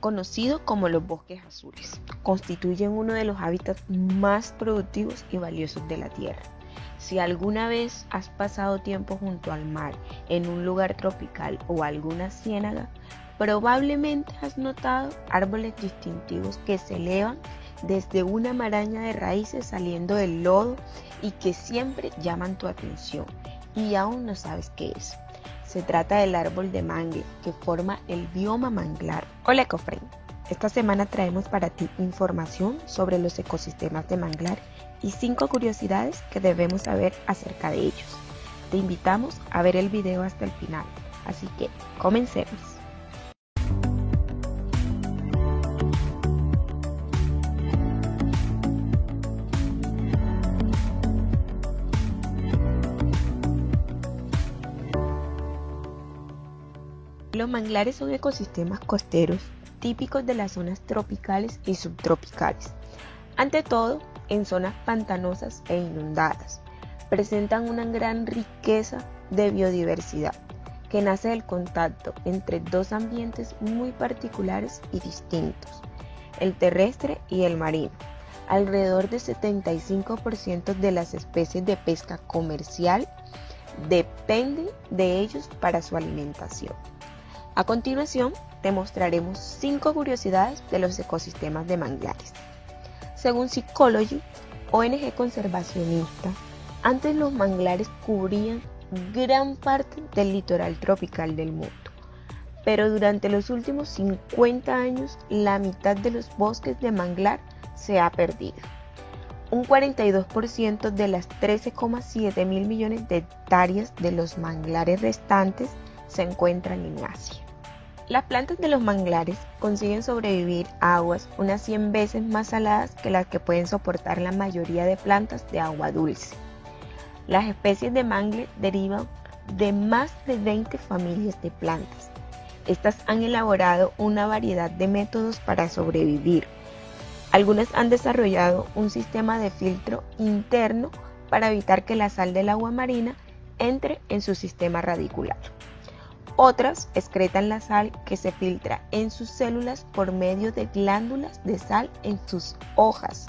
conocido como los bosques azules. Constituyen uno de los hábitats más productivos y valiosos de la Tierra. Si alguna vez has pasado tiempo junto al mar, en un lugar tropical o alguna ciénaga, probablemente has notado árboles distintivos que se elevan desde una maraña de raíces saliendo del lodo y que siempre llaman tu atención y aún no sabes qué es. Se trata del árbol de mangle que forma el bioma manglar. Hola EcoFriend, esta semana traemos para ti información sobre los ecosistemas de manglar y cinco curiosidades que debemos saber acerca de ellos. Te invitamos a ver el video hasta el final, así que comencemos. Los manglares son ecosistemas costeros típicos de las zonas tropicales y subtropicales. Ante todo, en zonas pantanosas e inundadas. Presentan una gran riqueza de biodiversidad que nace del contacto entre dos ambientes muy particulares y distintos, el terrestre y el marino. Alrededor del 75% de las especies de pesca comercial dependen de ellos para su alimentación. A continuación, te mostraremos 5 curiosidades de los ecosistemas de manglares. Según Psychology, ONG conservacionista, antes los manglares cubrían gran parte del litoral tropical del mundo, pero durante los últimos 50 años la mitad de los bosques de manglar se ha perdido. Un 42% de las 13,7 mil millones de hectáreas de los manglares restantes se encuentran en Asia. Las plantas de los manglares consiguen sobrevivir a aguas unas 100 veces más saladas que las que pueden soportar la mayoría de plantas de agua dulce. Las especies de mangle derivan de más de 20 familias de plantas. Estas han elaborado una variedad de métodos para sobrevivir. Algunas han desarrollado un sistema de filtro interno para evitar que la sal del agua marina entre en su sistema radicular. Otras excretan la sal que se filtra en sus células por medio de glándulas de sal en sus hojas.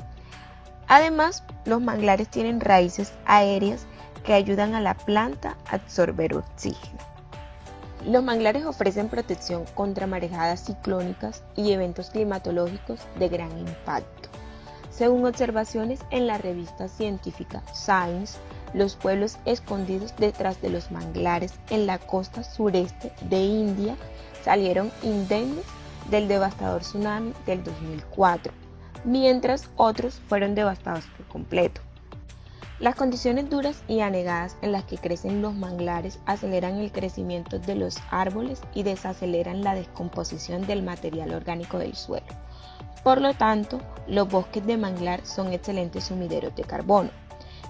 Además, los manglares tienen raíces aéreas que ayudan a la planta a absorber oxígeno. Los manglares ofrecen protección contra marejadas ciclónicas y eventos climatológicos de gran impacto. Según observaciones en la revista científica Science, los pueblos escondidos detrás de los manglares en la costa sureste de India salieron indemnes del devastador tsunami del 2004, mientras otros fueron devastados por completo. Las condiciones duras y anegadas en las que crecen los manglares aceleran el crecimiento de los árboles y desaceleran la descomposición del material orgánico del suelo. Por lo tanto, los bosques de manglar son excelentes sumideros de carbono.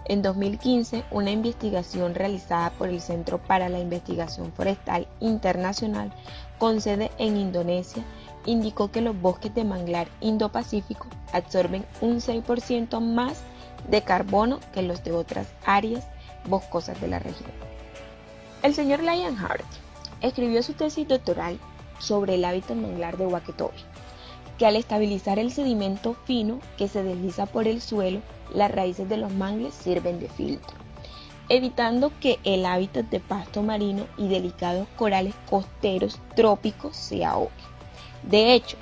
En 2015, una investigación realizada por el Centro para la Investigación Forestal Internacional con sede en Indonesia indicó que los bosques de manglar Indo-Pacífico absorben un 6% más de carbono que los de otras áreas boscosas de la región. El señor Lionheart escribió su tesis doctoral sobre el hábitat manglar de Waketobi, que al estabilizar el sedimento fino que se desliza por el suelo las raíces de los mangles sirven de filtro, evitando que el hábitat de pasto marino y delicados corales costeros trópicos se ahogue. De hecho,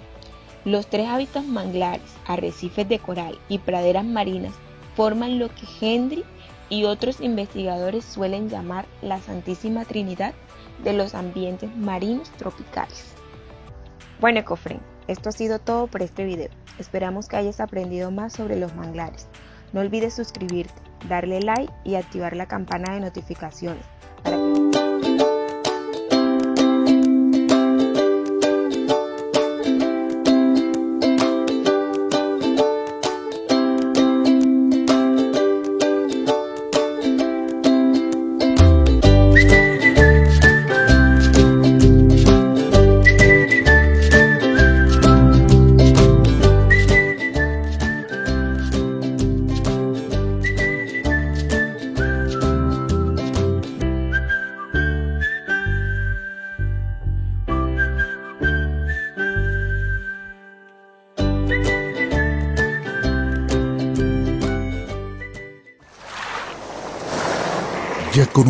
los tres hábitats manglares, arrecifes de coral y praderas marinas forman lo que Hendry y otros investigadores suelen llamar la Santísima Trinidad de los ambientes marinos tropicales. Bueno, Ecofren, esto ha sido todo por este video. Esperamos que hayas aprendido más sobre los manglares. No olvides suscribirte, darle like y activar la campana de notificaciones Ya con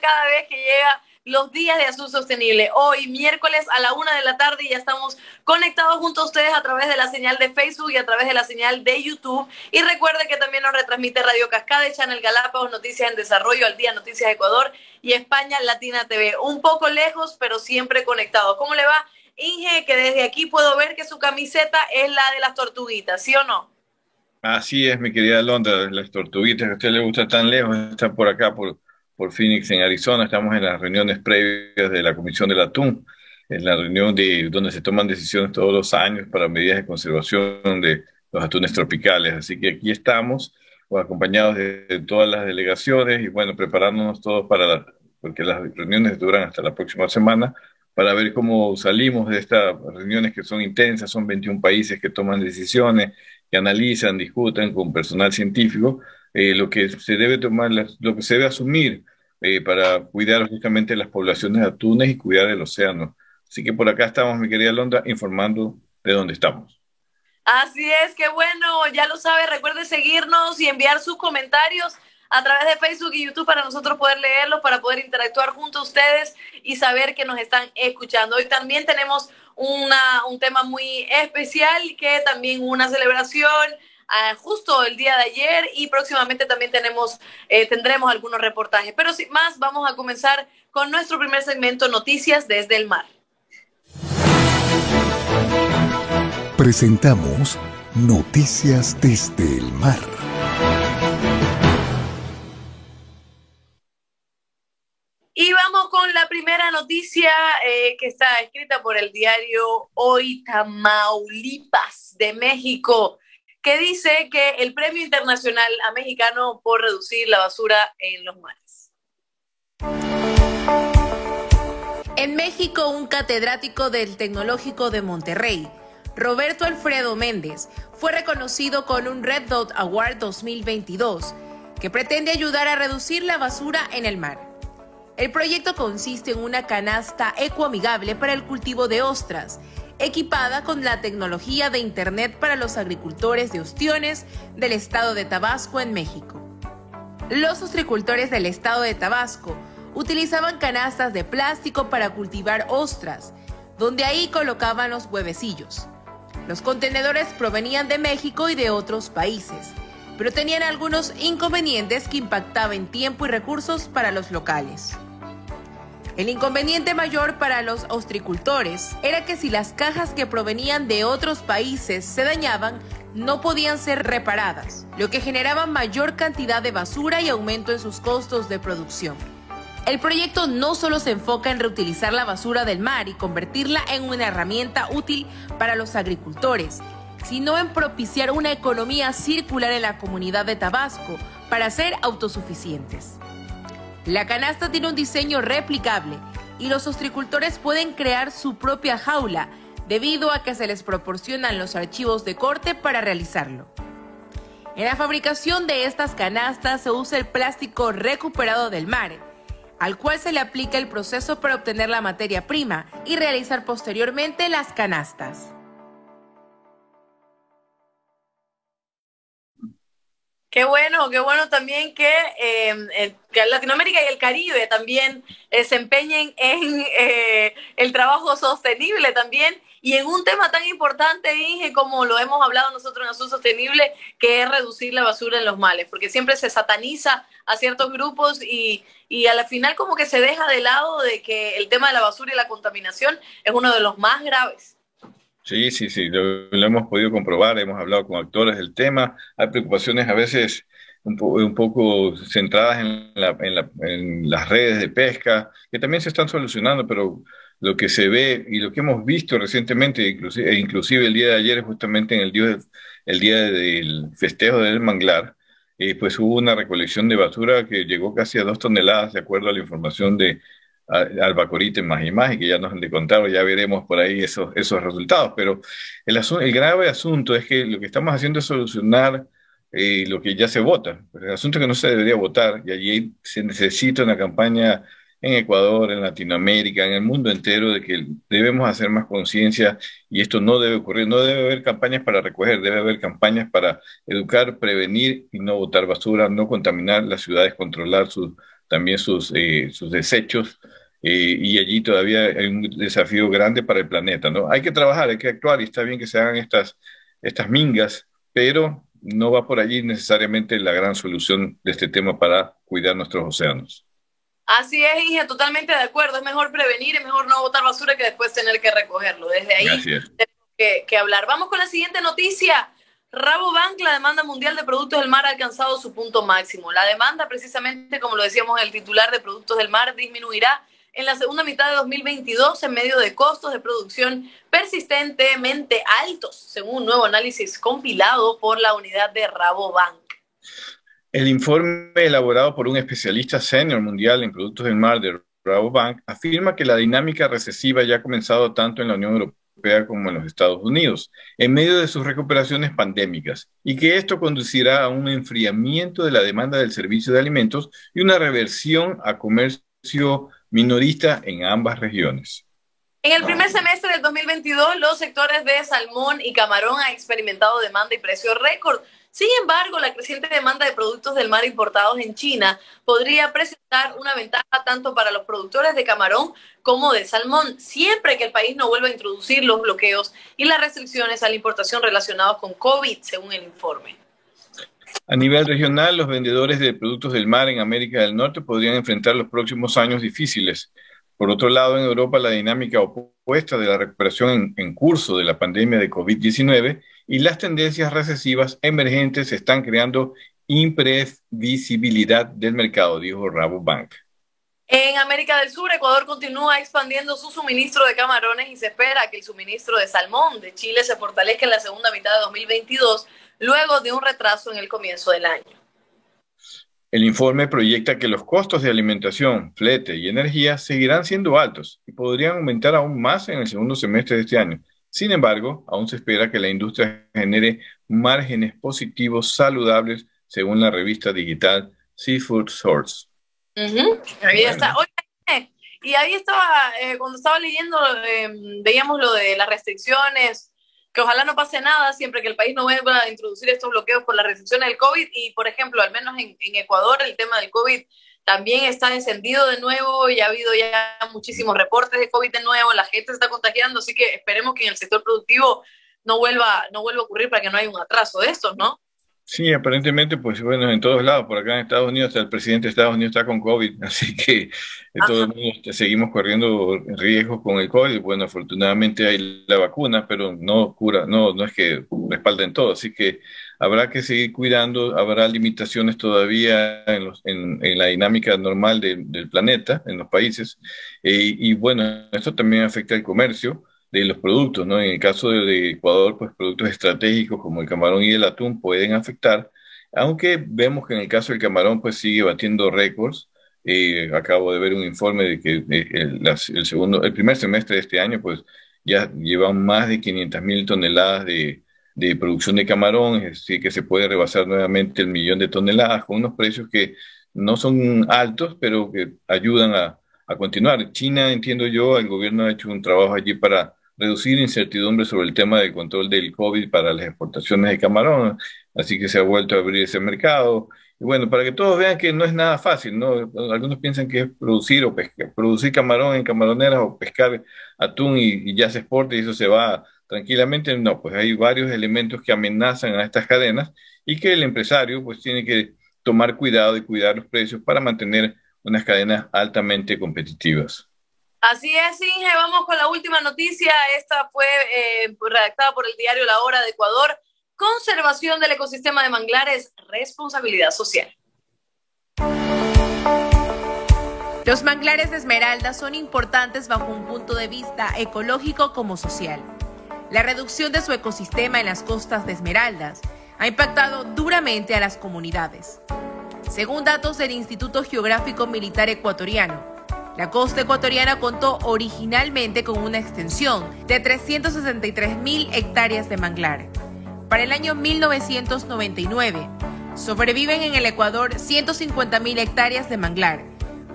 Cada vez que llega los días de Azul Sostenible. Hoy, miércoles a la una de la tarde, ya estamos conectados junto a ustedes a través de la señal de Facebook y a través de la señal de YouTube. Y recuerde que también nos retransmite Radio Cascade, Channel Galápagos, Noticias en Desarrollo, Al Día Noticias Ecuador y España Latina TV. Un poco lejos, pero siempre conectados. ¿Cómo le va? Inge, que desde aquí puedo ver que su camiseta es la de las tortuguitas, ¿sí o no? Así es, mi querida Londra, las tortuguitas que a usted le gusta tan lejos, están por acá, por por Phoenix en Arizona. Estamos en las reuniones previas de la Comisión del Atún, en la reunión de, donde se toman decisiones todos los años para medidas de conservación de los atunes tropicales. Así que aquí estamos, acompañados de, todas las delegaciones y bueno, preparándonos todos para, porque las reuniones duran hasta la próxima semana, para ver cómo salimos de estas reuniones que son intensas, son 21 países que toman decisiones, que analizan, discuten con personal científico eh, lo que se debe tomar, lo que se debe asumir eh, para cuidar justamente las poblaciones de atunes y cuidar el océano. Así que por acá estamos, mi querida Londra, informando de dónde estamos. Así es, qué bueno, ya lo sabe, recuerde seguirnos y enviar sus comentarios a través de Facebook y YouTube para nosotros poder leerlos, para poder interactuar junto a ustedes y saber que nos están escuchando. Hoy también tenemos una, un tema muy especial que también una celebración justo el día de ayer y próximamente también tenemos, eh, tendremos algunos reportajes. Pero sin más, vamos a comenzar con nuestro primer segmento, Noticias desde el Mar. Presentamos Noticias desde el Mar. Y vamos con la primera noticia eh, que está escrita por el diario Hoy Tamaulipas de México que dice que el premio internacional a mexicano por reducir la basura en los mares. En México, un catedrático del Tecnológico de Monterrey, Roberto Alfredo Méndez, fue reconocido con un Red Dot Award 2022, que pretende ayudar a reducir la basura en el mar. El proyecto consiste en una canasta ecoamigable para el cultivo de ostras equipada con la tecnología de Internet para los agricultores de ostiones del estado de Tabasco en México. Los ostricultores del estado de Tabasco utilizaban canastas de plástico para cultivar ostras, donde ahí colocaban los huevecillos. Los contenedores provenían de México y de otros países, pero tenían algunos inconvenientes que impactaban tiempo y recursos para los locales. El inconveniente mayor para los ostricultores era que si las cajas que provenían de otros países se dañaban, no podían ser reparadas, lo que generaba mayor cantidad de basura y aumento en sus costos de producción. El proyecto no solo se enfoca en reutilizar la basura del mar y convertirla en una herramienta útil para los agricultores, sino en propiciar una economía circular en la comunidad de Tabasco para ser autosuficientes. La canasta tiene un diseño replicable y los ostricultores pueden crear su propia jaula debido a que se les proporcionan los archivos de corte para realizarlo. En la fabricación de estas canastas se usa el plástico recuperado del mar, al cual se le aplica el proceso para obtener la materia prima y realizar posteriormente las canastas. Qué bueno, qué bueno también que, em, Latinoamérica y el Caribe también eh, se empeñen en eh, el trabajo sostenible también y en un tema tan importante, Inge, como lo hemos hablado nosotros en Azul Sostenible, que es reducir la basura en los males, porque siempre se sataniza a ciertos grupos y, y a la final como que se deja de lado de que el tema de la basura y la contaminación es uno de los más graves. Sí, sí, sí, lo, hemos podido comprobar, hemos hablado con actores del tema, hay preocupaciones a veces un, poco centradas en, en, las redes de pesca, que también se están solucionando, pero lo que se ve y lo que hemos visto recientemente, inclusive, inclusive el día de ayer, justamente en el día, el día del festejo del manglar, eh, pues hubo una recolección de basura que llegó casi a dos toneladas, de acuerdo a la información de Albacorite más y más, y que ya nos han de contar, ya veremos por ahí esos, esos resultados. Pero el, el grave asunto es que lo que estamos haciendo es solucionar eh, lo que ya se vota. El asunto es que no se debería votar, y allí se necesita una campaña en Ecuador, en Latinoamérica, en el mundo entero, de que debemos hacer más conciencia y esto no debe ocurrir. No debe haber campañas para recoger, debe haber campañas para educar, prevenir y no botar basura, no contaminar las ciudades, controlar sus, también sus, eh, sus desechos. Eh, y allí todavía hay un desafío grande para el planeta, ¿no? Hay que trabajar, hay que actuar y está bien que se hagan estas, estas mingas, pero no va por allí necesariamente la gran solución de este tema para cuidar nuestros océanos. Así es, hija, totalmente de acuerdo. Es mejor prevenir, es mejor no botar basura que después tener que recogerlo. Desde ahí tenemos que, que, hablar. Vamos con la siguiente noticia. Rabobank, la demanda mundial de productos del mar ha alcanzado su punto máximo. La demanda, precisamente como lo decíamos en el titular de productos del mar, disminuirá en la segunda mitad de 2022 en medio de costos de producción persistentemente altos, según un nuevo análisis compilado por la unidad de Rabobank. El informe elaborado por un especialista senior mundial en productos del mar de Rabobank afirma que la dinámica recesiva ya ha comenzado tanto en la Unión Europea como en los Estados Unidos, en medio de sus recuperaciones pandémicas, y que esto conducirá a un enfriamiento de la demanda del servicio de alimentos y una reversión a comercio minorista en ambas regiones. En el primer semestre del 2022, los sectores de salmón y camarón han experimentado demanda y precio récord, sin embargo, la creciente demanda de productos del mar importados en China podría presentar una ventaja tanto para los productores de camarón como de salmón, siempre que el país no vuelva a introducir los bloqueos y las restricciones a la importación relacionados con COVID, según el informe. A nivel regional, los vendedores de productos del mar en América del Norte podrían enfrentar los próximos años difíciles. Por otro lado, en Europa, la dinámica opuesta de la recuperación en, curso de la pandemia de COVID-19 y las tendencias recesivas emergentes están creando imprevisibilidad del mercado, dijo Rabobank. En América del Sur, Ecuador continúa expandiendo su suministro de camarones y se espera que el suministro de salmón de Chile se fortalezca en la segunda mitad de 2022, luego de un retraso en el comienzo del año. El informe proyecta que los costos de alimentación, flete y energía seguirán siendo altos y podrían aumentar aún más en el segundo semestre de este año, sin embargo, aún se espera que la industria genere márgenes positivos saludables, según la revista digital Seafood Source. Ahí está. Oye, y ahí estaba, eh, cuando estaba leyendo, em, veíamos lo de las restricciones, que ojalá no pase nada siempre que el país no vuelva a introducir estos bloqueos por las restricciones del COVID. Y, por ejemplo, al menos en, en Ecuador, el tema del COVID también está encendido de nuevo y ha habido ya muchísimos reportes de COVID de nuevo, la gente se está contagiando, así que esperemos que en el sector productivo no vuelva, no vuelva a ocurrir para que no haya un atraso de estos, ¿no? Sí, aparentemente, pues bueno, en todos lados, por acá en Estados Unidos, el presidente de Estados Unidos está con COVID, así que de todos modos seguimos corriendo riesgos con el COVID. Bueno, afortunadamente hay la vacuna, pero no cura, no, no es que respalden todo, así que habrá que seguir cuidando, habrá limitaciones todavía en, la dinámica normal del planeta, en los países, eh, y bueno, esto también afecta al comercio de los productos, ¿no? En el caso de, Ecuador, pues productos estratégicos como el camarón y el atún pueden afectar, aunque vemos que en el caso del camarón, pues sigue batiendo récords. Eh, acabo de ver un informe de que eh, el, segundo, el primer semestre de este año, pues ya llevan más de 500 mil toneladas de, de producción de camarón, es decir, que se puede rebasar nuevamente el millón de toneladas con unos precios que no son altos, pero que ayudan a, a continuar. China, entiendo yo, el gobierno ha hecho un trabajo allí para reducir incertidumbre sobre el tema del control del COVID para las exportaciones de camarón, así que se ha vuelto a abrir ese mercado. Y bueno, para que todos vean que no es nada fácil, ¿no? Algunos piensan que es producir o pescar, producir camarón en camaroneras o pescar atún y, y ya se exporta y eso se va tranquilamente no, pues hay varios elementos que amenazan a estas cadenas y que el empresario pues tiene que tomar cuidado y cuidar los precios para mantener unas cadenas altamente competitivas. Así es, Inge, vamos con la última noticia. Esta fue eh, redactada por el diario La Hora de Ecuador. conservación del ecosistema de manglares, responsabilidad social. Los manglares de Esmeralda son importantes bajo un punto de vista ecológico como social. La reducción de su ecosistema en las costas de Esmeraldas ha impactado duramente a las comunidades. Según datos del Instituto Geográfico Militar Ecuatoriano, la costa ecuatoriana contó originalmente con una extensión de 363 mil hectáreas de manglar. Para el año 1999, sobreviven en el Ecuador 150 mil hectáreas de manglar,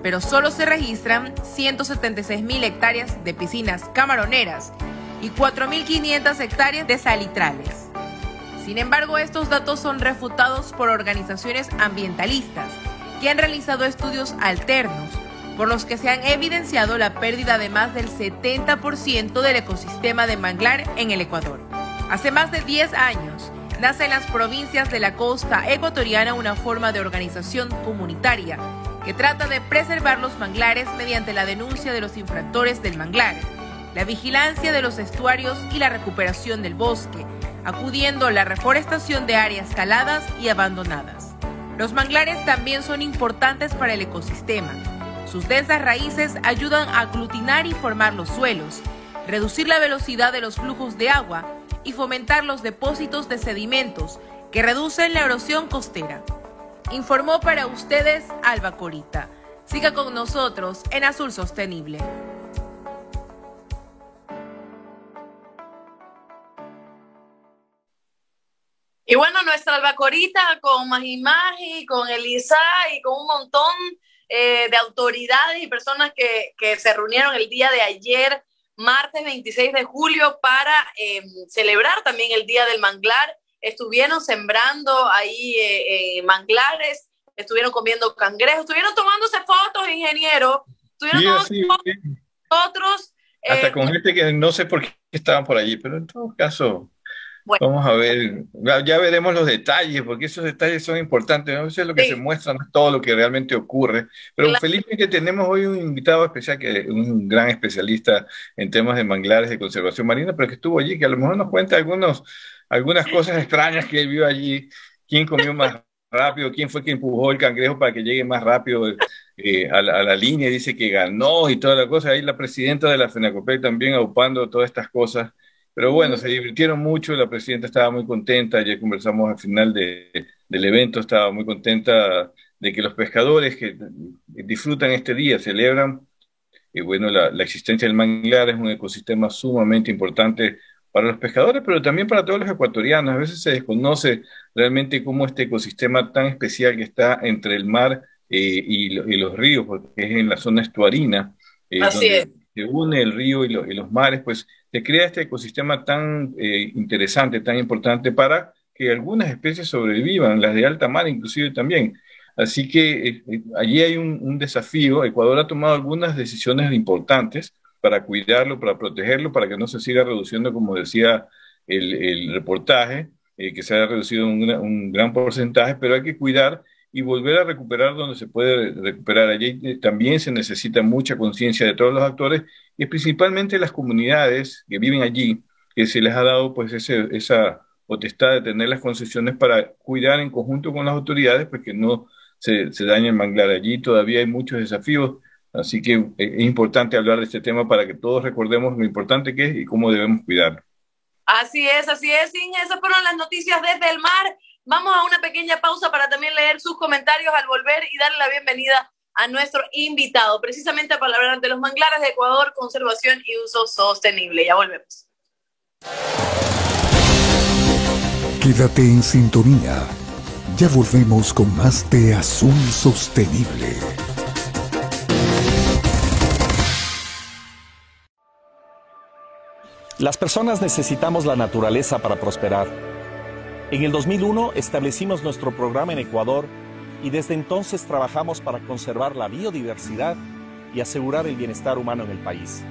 pero solo se registran 176 mil hectáreas de piscinas camaroneras y 4.500 hectáreas de salitrales. Sin embargo, estos datos son refutados por organizaciones ambientalistas que han realizado estudios alternos por los que se han evidenciado la pérdida de más del 70% del ecosistema de manglar en el Ecuador. Hace más de 10 años, nace en las provincias de la costa ecuatoriana una forma de organización comunitaria que trata de preservar los manglares mediante la denuncia de los infractores del manglar, la vigilancia de los estuarios y la recuperación del bosque, acudiendo a la reforestación de áreas caladas y abandonadas. Los manglares también son importantes para el ecosistema. Sus densas raíces ayudan a aglutinar y formar los suelos, reducir la velocidad de los flujos de agua y fomentar los depósitos de sedimentos que reducen la erosión costera. Informó para ustedes Alba Corita. Siga con nosotros en Azul Sostenible. Y bueno, nuestra albacorita con Magimagi, con Elisa y con un montón eh, de autoridades y personas que, que, se reunieron el día de ayer, martes 26 de julio, para em, celebrar también el Día del Manglar. Estuvieron sembrando ahí eh, eh, manglares, estuvieron comiendo cangrejos, estuvieron tomándose fotos, ingeniero. Estuvieron sí, fotos, Hasta con gente que no sé por qué estaban por allí, pero en todo caso Vamos a ver, ya veremos los detalles, porque esos detalles son importantes. ¿no? Eso es lo que se muestra, no es todo lo que realmente ocurre. Pero felizmente tenemos hoy un invitado especial, que un gran especialista en temas de manglares de conservación marina, pero que estuvo allí, que a lo mejor nos cuenta algunos, algunas cosas extrañas que él vio allí. ¿Quién comió más rápido? ¿Quién fue quien empujó el cangrejo para que llegue más rápido eh, a, la, a, la, línea? Dice que ganó y toda la cosa. Ahí la presidenta de la FENACOPEC también aupando todas estas cosas. Pero bueno, se divirtieron mucho, la presidenta estaba muy contenta, ayer conversamos al final de, del evento, estaba muy contenta de que los pescadores que disfrutan este día, celebran, y bueno, la, la existencia del manglar es un ecosistema sumamente importante para los pescadores, pero también para todos los ecuatorianos. A veces se desconoce realmente cómo este ecosistema tan especial que está entre el mar eh, y, y, los ríos, porque es en la zona estuarina, eh, Así donde es. se une el río y, lo, y los mares, pues se crea este ecosistema tan eh, interesante, tan importante para que algunas especies sobrevivan, las de alta mar inclusive también. Así que eh, eh, allí hay un, desafío. Ecuador ha tomado algunas decisiones importantes para cuidarlo, para protegerlo, para que no se siga reduciendo, como decía el, reportaje, que se haya reducido un gran porcentaje, pero hay que cuidar y volver a recuperar donde se puede recuperar. Allí también se necesita mucha conciencia de todos los actores y principalmente las comunidades que viven allí, que se les ha dado pues ese, esa potestad de tener las concesiones para cuidar en conjunto con las autoridades, pues que no se, se dañe el manglar. Allí todavía hay muchos desafíos, así que es importante hablar de este tema para que todos recordemos lo importante que es y cómo debemos cuidarlo. Así es, así es, Inge. Esas fueron las noticias desde el mar. Vamos a una pequeña pausa para también leer sus comentarios al volver y darle la bienvenida a nuestro invitado, precisamente para hablar de los manglares de Ecuador, conservación y uso sostenible. Ya volvemos. Quédate en sintonía. Ya volvemos con más de Azul Sostenible. Las personas necesitamos la naturaleza para prosperar. En el 2001 establecimos nuestro programa en Ecuador y desde entonces trabajamos para conservar la biodiversidad y asegurar el bienestar humano en el país.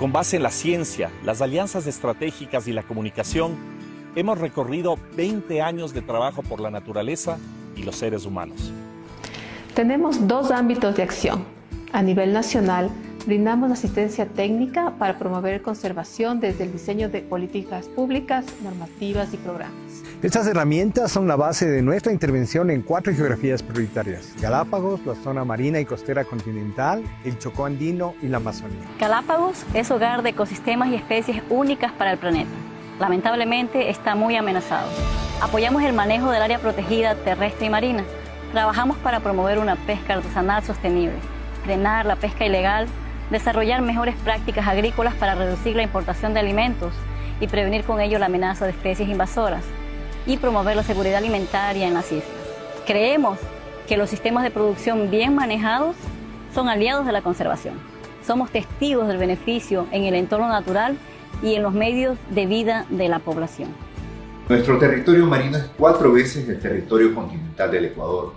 Con base en la ciencia, las alianzas estratégicas y la comunicación, hemos recorrido 20 años de trabajo por la naturaleza y los seres humanos. Tenemos dos ámbitos de acción. A nivel nacional, brindamos asistencia técnica para promover conservación desde el diseño de políticas públicas, normativas y programas. Estas herramientas son la base de nuestra intervención en cuatro geografías prioritarias. Galápagos, la zona marina y costera continental, el Chocó andino y la Amazonía. Galápagos es hogar de ecosistemas y especies únicas para el planeta. Lamentablemente está muy amenazado. Apoyamos el manejo del área protegida terrestre y marina. Trabajamos para promover una pesca artesanal sostenible, frenar la pesca ilegal, desarrollar mejores prácticas agrícolas para reducir la importación de alimentos y prevenir con ello la amenaza de especies invasoras y promover la seguridad alimentaria en las islas. Creemos que los sistemas de producción bien manejados son aliados de la conservación. Somos testigos del beneficio en el entorno natural y en los medios de vida de la población. Nuestro territorio marino es cuatro veces el territorio continental del Ecuador.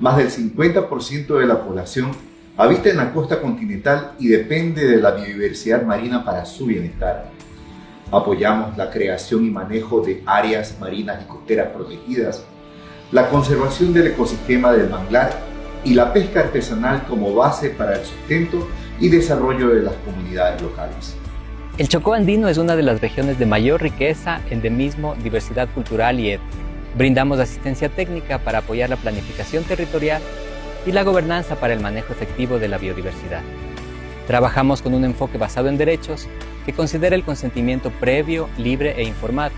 Más del 50% de la población habita en la costa continental y depende de la biodiversidad marina para su bienestar. Apoyamos la creación y manejo de áreas marinas y costeras protegidas, la conservación del ecosistema del manglar y la pesca artesanal como base para el sustento y desarrollo de las comunidades locales. El Chocó andino es una de las regiones de mayor riqueza, endemismo, diversidad cultural y étnica. Brindamos asistencia técnica para apoyar la planificación territorial y la gobernanza para el manejo efectivo de la biodiversidad. Trabajamos con un enfoque basado en derechos que considera el consentimiento previo, libre e informado,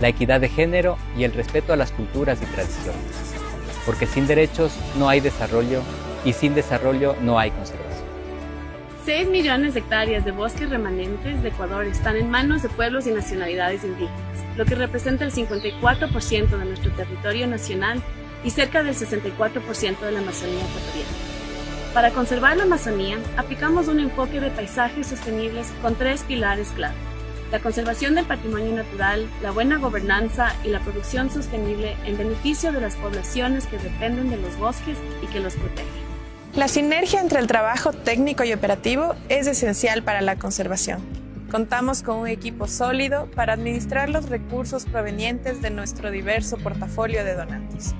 la equidad de género y el respeto a las culturas y tradiciones. Porque sin derechos no hay desarrollo y sin desarrollo no hay conservación. 6 millones de hectáreas de bosques remanentes de Ecuador están en manos de pueblos y nacionalidades indígenas, lo que representa el 54% de nuestro territorio nacional y cerca del 64% de la Amazonía ecuatoriana. Para conservar la Amazonía, aplicamos un enfoque de paisajes sostenibles con tres pilares clave. La conservación del patrimonio natural, la buena gobernanza y la producción sostenible en beneficio de las poblaciones que dependen de los bosques y que los protegen. La sinergia entre el trabajo técnico y operativo es esencial para la conservación. Contamos con un equipo sólido para administrar los recursos provenientes de nuestro diverso portafolio de donantes,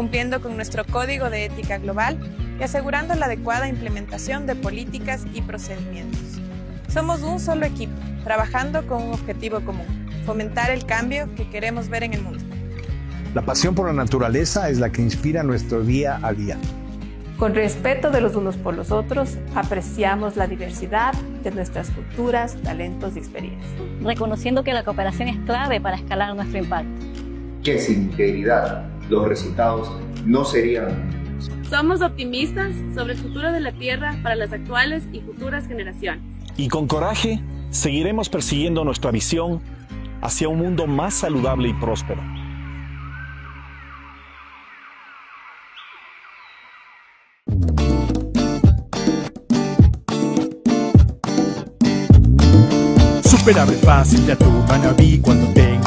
cumpliendo con nuestro código de ética global y asegurando la adecuada implementación de políticas y procedimientos. Somos un solo equipo, trabajando con un objetivo común, fomentar el cambio que queremos ver en el mundo. La pasión por la naturaleza es la que inspira nuestro día a día. Con respeto de los unos por los otros, apreciamos la diversidad de nuestras culturas, talentos y experiencias. Reconociendo que la cooperación es clave para escalar nuestro impacto. Que sin integridad los resultados no serían somos optimistas sobre el futuro de la Tierra para las actuales y futuras generaciones. Y con coraje seguiremos persiguiendo nuestra visión hacia un mundo más saludable y próspero. Super abre fácil de atún manabí cuando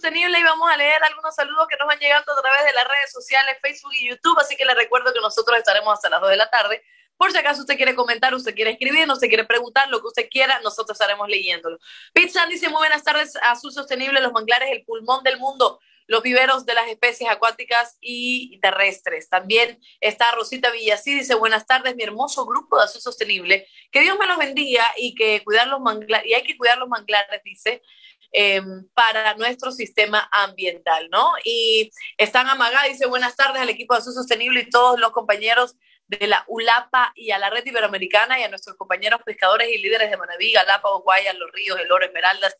Sostenible y vamos a leer algunos saludos que nos van llegando a través de las redes sociales, Facebook y YouTube. Así que les recuerdo que nosotros estaremos hasta las 2 de la tarde. Por si acaso usted quiere comentar, usted quiere escribir, usted quiere preguntar, lo que usted quiera, nosotros estaremos leyéndolo. Pizza dice muy buenas tardes, Azul Sostenible, los manglares, el pulmón del mundo los viveros de las especies acuáticas y terrestres. También está Rosita Villasí, dice, buenas tardes, mi hermoso grupo de Azul Sostenible. Que Dios me los bendiga y que cuidar los manglares, y hay que cuidar los manglares, dice, em, para nuestro sistema ambiental, ¿no? Y están Amagá, dice, buenas tardes al equipo de Azul Sostenible y todos los compañeros de la ULAPA y a la red iberoamericana y a nuestros compañeros pescadores y líderes de Manaví, Galapa, Guaya, Los Ríos, El Oro, Esmeraldas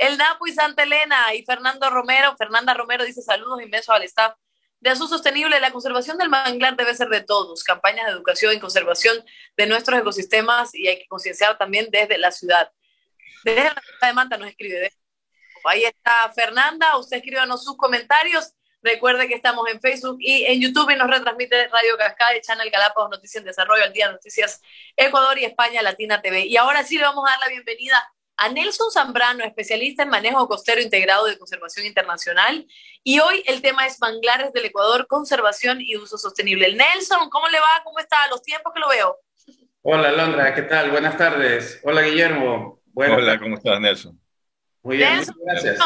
el Napo y Santa Elena y Fernando Romero. Fernanda Romero dice saludos inmensos al staff de Azul Sostenible. La conservación del manglar debe ser de todos. Campañas de educación y conservación de nuestros ecosistemas y hay que concienciar también desde la ciudad. Desde la ciudad de Manta nos escribe. Ahí está Fernanda, usted escríbanos sus comentarios. Recuerde que estamos en Facebook y en YouTube y nos retransmite Radio Cascada, el Channel Galápagos Noticias en Desarrollo, al Día Noticias Ecuador y España Latina TV. Y ahora sí le vamos a dar la bienvenida a Nelson Zambrano, especialista en manejo costero integrado de conservación internacional. Y hoy el tema es manglares del Ecuador, conservación y uso sostenible. Nelson, ¿cómo le va? ¿Cómo está? Los tiempos que lo veo. Hola, Londra, ¿qué tal? Buenas tardes. Hola, Guillermo. Hola, ¿cómo estás, Nelson? Muy bien, gracias.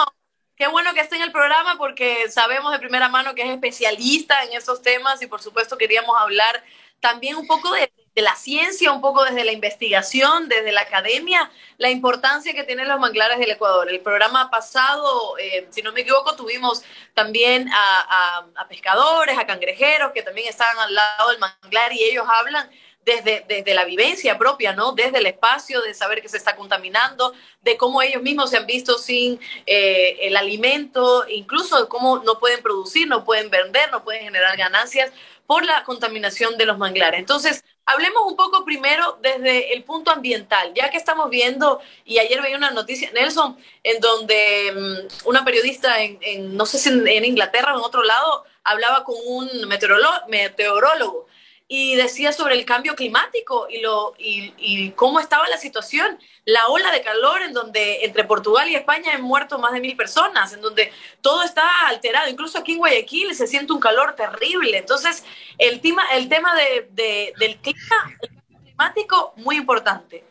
Qué bueno que esté en el programa porque sabemos de primera mano que es especialista en estos temas y por supuesto queríamos hablar también un poco de, la ciencia, un poco desde la investigación, desde la academia, la importancia que tienen los manglares del Ecuador. El programa pasado, eh, si no me equivoco, tuvimos también a, a pescadores, a cangrejeros que también estaban al lado del manglar y ellos hablan desde, desde la vivencia propia, ¿no? Desde el espacio, de saber que se está contaminando, de cómo ellos mismos se han visto sin eh, el alimento, incluso de cómo no pueden producir, no pueden vender, no pueden generar ganancias por la contaminación de los manglares. Entonces, hablemos un poco primero desde el punto ambiental, ya que estamos viendo, y ayer veía una noticia, Nelson, en donde mm, una periodista en, no sé si en, en, Inglaterra o en otro lado, hablaba con un meteorólogo y decía sobre el cambio climático y, lo, y, cómo estaba la situación, la ola de calor en donde entre Portugal y España han muerto más de mil personas, en donde todo está alterado, incluso aquí en Guayaquil se siente un calor terrible. Entonces, el tema, el tema de, del clima, climático, muy importante.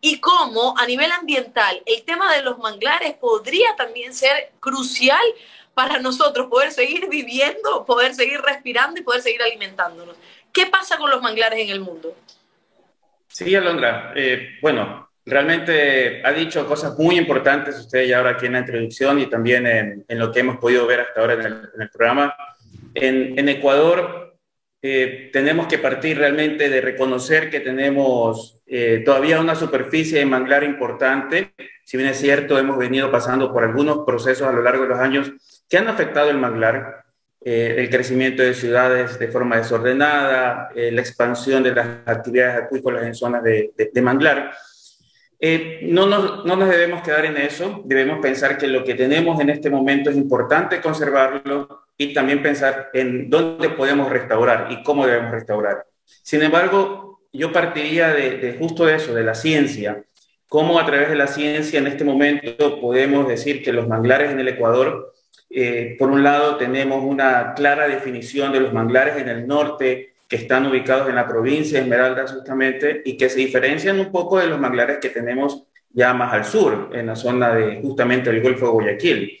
Y cómo a nivel ambiental el tema de los manglares podría también ser crucial para nosotros poder seguir viviendo, poder seguir respirando y poder seguir alimentándonos. ¿Qué pasa con los manglares en el mundo? Sí, Alondra. Eh, bueno, realmente ha dicho cosas muy importantes usted ya ahora aquí en la introducción y también en, lo que hemos podido ver hasta ahora en el, programa. En, Ecuador eh, tenemos que partir realmente de reconocer que tenemos eh, todavía una superficie de manglar importante. Si bien es cierto, hemos venido pasando por algunos procesos a lo largo de los años que han afectado el manglar. Eh, el crecimiento de ciudades de forma desordenada, eh, la expansión de las actividades acuícolas en zonas de, manglar. Eh, no, nos, no, nos, debemos quedar en eso, debemos pensar que lo que tenemos en este momento es importante conservarlo y también pensar en dónde podemos restaurar y cómo debemos restaurar. Sin embargo, yo partiría de, de justo de eso, de la ciencia, cómo a través de la ciencia en este momento podemos decir que los manglares en el Ecuador eh, por un lado, tenemos una clara definición de los manglares en el norte que están ubicados en la provincia de Esmeralda justamente y que se diferencian un poco de los manglares que tenemos ya más al sur, en la zona de justamente el Golfo de Guayaquil.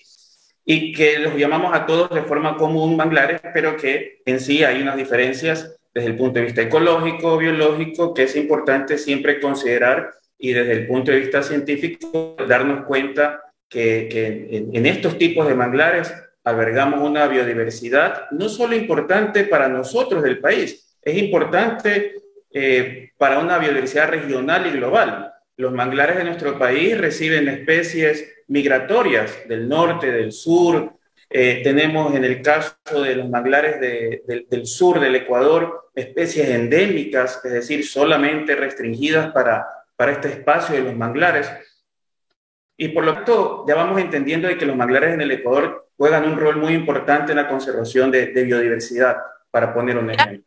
Y que los llamamos a todos de forma común manglares, pero que en sí hay unas diferencias desde el punto de vista ecológico, biológico, que es importante siempre considerar y desde el punto de vista científico darnos cuenta que, en, estos tipos de manglares albergamos una biodiversidad no solo importante para nosotros del país, es importante eh, para una biodiversidad regional y global. Los manglares de nuestro país reciben especies migratorias del norte, del sur. Eh, tenemos en el caso de los manglares del sur del Ecuador especies endémicas, es decir, solamente restringidas para, para este espacio de los manglares. Y por lo tanto, ya vamos entendiendo de que los manglares en el Ecuador juegan un rol muy importante en la conservación de, biodiversidad, para poner un ejemplo.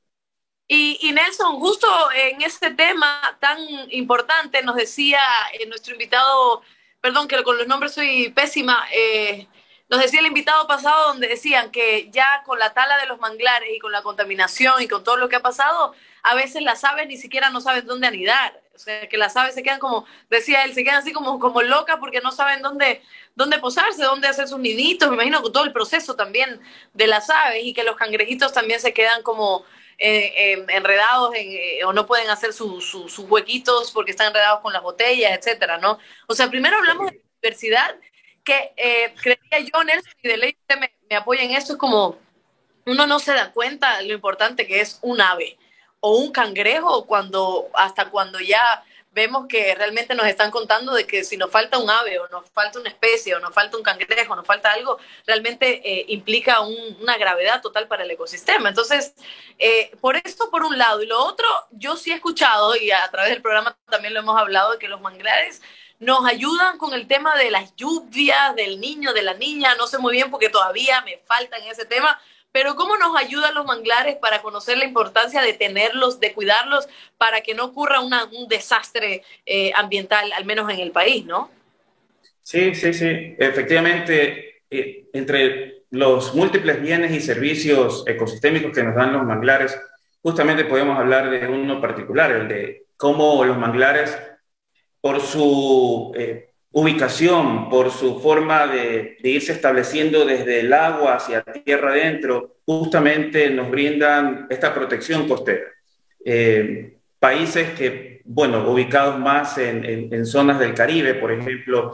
Y, Nelson, justo en este tema tan importante, nos decía eh, nuestro invitado, perdón que con los nombres soy pésima, eh, nos decía el invitado pasado donde decían que ya con la tala de los manglares y con la contaminación y con todo lo que ha pasado, a veces las aves ni siquiera no saben dónde anidar. O sea, que las aves se quedan como, decía él, se quedan así como, como locas porque no saben dónde, dónde posarse, dónde hacer sus niditos. Me imagino con todo el proceso también de las aves y que los cangrejitos también se quedan como eh, enredados eh, o no pueden hacer sus huequitos porque están enredados con las botellas, etcétera, ¿no? O sea, primero hablamos de diversidad que eh, creía yo, Nelson, y de ley usted me, me apoya en esto, es como uno no se da cuenta lo importante que es un ave o un cangrejo cuando hasta cuando ya vemos que realmente nos están contando de que si nos falta un ave o nos falta una especie o nos falta un cangrejo, nos falta algo, realmente eh, implica una gravedad total para el ecosistema. Entonces, eh, por esto por un lado. Y lo otro, yo sí he escuchado y a través del programa también lo hemos hablado de que los manglares nos ayudan con el tema de las lluvias, del niño, de la niña, no sé muy bien porque todavía me falta en ese tema, pero ¿cómo nos ayudan los manglares para conocer la importancia de tenerlos, de cuidarlos, para que no ocurra un desastre eh, ambiental, al menos en el país, ¿no? Sí, sí, sí. Efectivamente, eh, entre los múltiples bienes y servicios ecosistémicos que nos dan los manglares, justamente podemos hablar de uno particular, el de cómo los manglares, por su eh, ubicación, por su forma de, irse estableciendo desde el agua hacia tierra adentro, justamente nos brindan esta protección costera. Eh, países que, bueno, ubicados más en, zonas del Caribe, por ejemplo,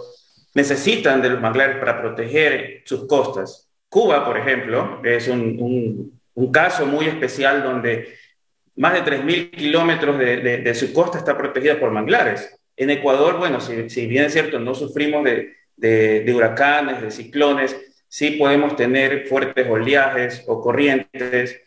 necesitan de los manglares para proteger sus costas. Cuba, por ejemplo, es un, caso muy especial donde más de 3.000 kilómetros de, de, su costa está protegida por manglares. En Ecuador, bueno, si, bien es cierto, no sufrimos de, huracanes, de ciclones, sí podemos tener fuertes oleajes o corrientes.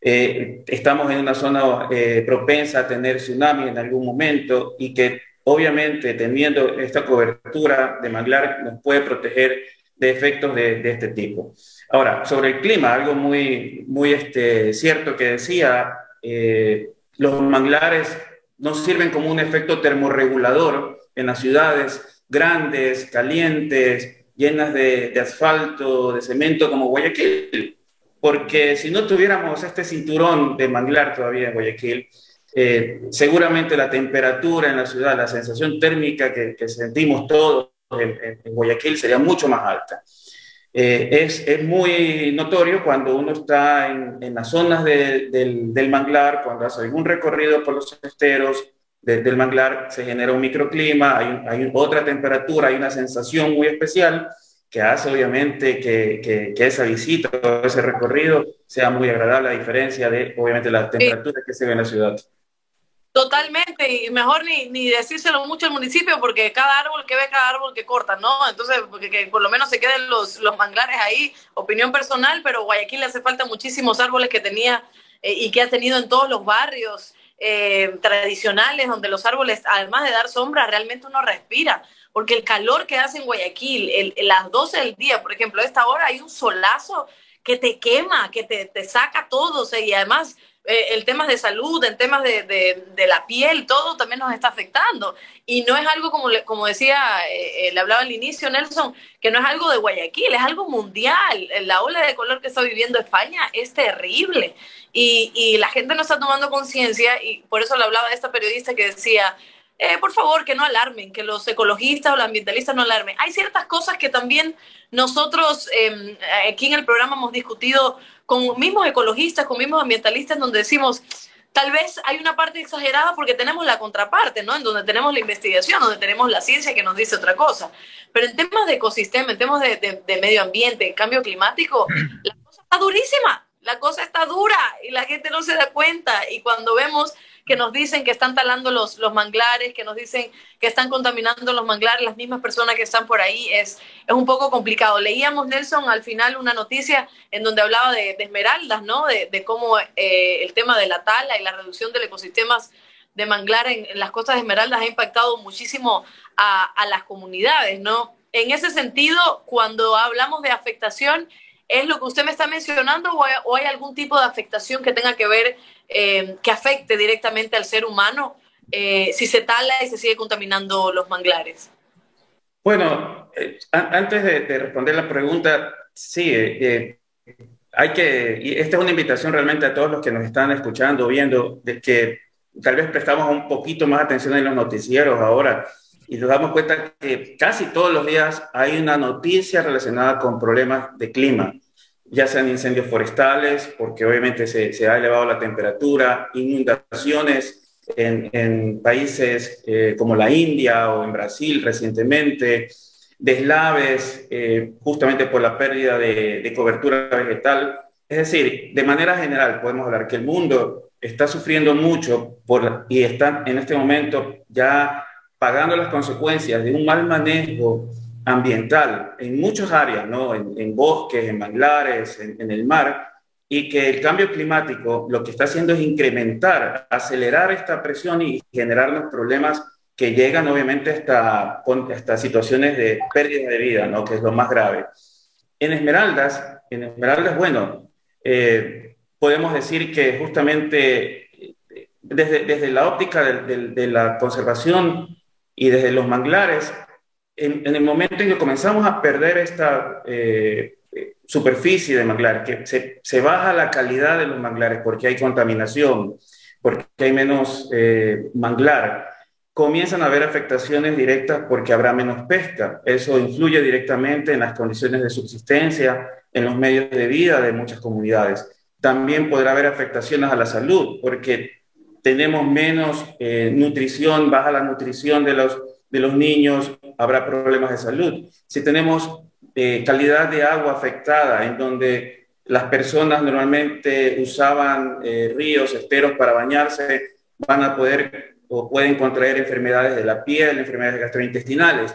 Eh, estamos en una zona eh, propensa a tener tsunami en algún momento y que obviamente teniendo esta cobertura de manglar nos puede proteger de efectos de, este tipo. Ahora, sobre el clima, algo muy, muy este, cierto que decía, eh, los manglares no sirven como un efecto termorregulador en las ciudades grandes, calientes, llenas de, asfalto, de cemento como Guayaquil. Porque si no tuviéramos este cinturón de manglar todavía en Guayaquil, eh, seguramente la temperatura en la ciudad, la sensación térmica que, sentimos todos en, Guayaquil sería mucho más alta. Eh, es, es, muy notorio cuando uno está en, en las zonas del, del, manglar, cuando hace algún recorrido por los esteros del manglar, se genera un microclima, hay, hay, otra temperatura, hay una sensación muy especial que hace obviamente que, que, que esa visita o ese recorrido sea muy agradable a diferencia de obviamente la temperatura que se ve en la ciudad. Totalmente, y mejor ni, ni decírselo mucho al municipio porque cada árbol que ve, cada árbol que corta, ¿no? Entonces, porque que por lo menos se queden los, los manglares ahí, opinión personal, pero Guayaquil le hace falta muchísimos árboles que tenía eh, y que ha tenido en todos los barrios eh, tradicionales, donde los árboles, además de dar sombra, realmente uno respira, porque el calor que hace en Guayaquil, el, las 12 del día, por ejemplo, a esta hora hay un solazo que te quema, que te, te saca todo, o y además eh, el tema de salud, en temas de, de, la piel, todo también nos está afectando. Y no es algo como, como decía, eh, eh, le hablaba al inicio Nelson, que no es algo de Guayaquil, es algo mundial. La ola de color que está viviendo España es terrible. Y, y la gente no está tomando conciencia y por eso le hablaba a esta periodista que decía, eh, por favor, que no alarmen, que los ecologistas o los ambientalistas no alarmen. Hay ciertas cosas que también nosotros em, aquí en el programa hemos discutido con mismos ecologistas, con mismos ambientalistas, donde decimos, tal vez hay una parte exagerada porque tenemos la contraparte, ¿no? En donde tenemos la investigación, donde tenemos la ciencia que nos dice otra cosa. Pero en temas de ecosistema, en temas de, de medio ambiente, cambio climático, la cosa está durísima, la cosa está dura y la gente no se da cuenta. Y cuando vemos que nos dicen que están talando los, los manglares, que nos dicen que están contaminando los manglares, las mismas personas que están por ahí, es, es un poco complicado. Leíamos, Nelson, al final una noticia en donde hablaba de, esmeraldas, ¿no? De, de cómo eh, el tema de la tala y la reducción del ecosistemas de manglar en, las costas de Esmeraldas ha impactado muchísimo a, a las comunidades, ¿no? En ese sentido, cuando hablamos de afectación, ¿Es lo que usted me está mencionando o hay, algún tipo de afectación que tenga que ver, eh, que afecte directamente al ser humano eh, si se tala y se sigue contaminando los manglares? Bueno, eh, antes de, responder la pregunta, sí, hay que, y esta es una invitación realmente a todos los que nos están escuchando, viendo, de que tal vez prestamos un poquito más atención en los noticieros ahora y nos damos cuenta que casi todos los días hay una noticia relacionada con problemas de clima, ya sean incendios forestales, porque obviamente se, se ha elevado la temperatura, inundaciones en, en países eh, como la India o en Brasil recientemente, deslaves eh, justamente por la pérdida de, de cobertura vegetal. Es decir, de manera general podemos hablar que el mundo está sufriendo mucho por, y está en este momento ya pagando las consecuencias de un mal manejo ambiental en muchas áreas, ¿no? en, bosques, en manglares, en, el mar, y que el cambio climático lo que está haciendo es incrementar, acelerar esta presión y generar los problemas que llegan obviamente hasta, hasta situaciones de pérdida de vida, ¿no? que es lo más grave. En Esmeraldas, en Esmeraldas, bueno, eh, podemos decir que justamente desde, desde la óptica de, la conservación y desde los manglares, en, el momento en que comenzamos a perder esta eh, superficie de manglares, que se, se, baja la calidad de los manglares porque hay contaminación, porque hay menos eh, manglar, comienzan a haber afectaciones directas porque habrá menos pesca. Eso influye directamente en las condiciones de subsistencia, en los medios de vida de muchas comunidades. También podrá haber afectaciones a la salud porque tenemos menos eh, nutrición, baja la nutrición de los, de los niños, habrá problemas de salud. Si tenemos eh, calidad de agua afectada, en donde las personas normalmente usaban eh, ríos, esteros para bañarse, van a poder o pueden contraer enfermedades de la piel, enfermedades gastrointestinales.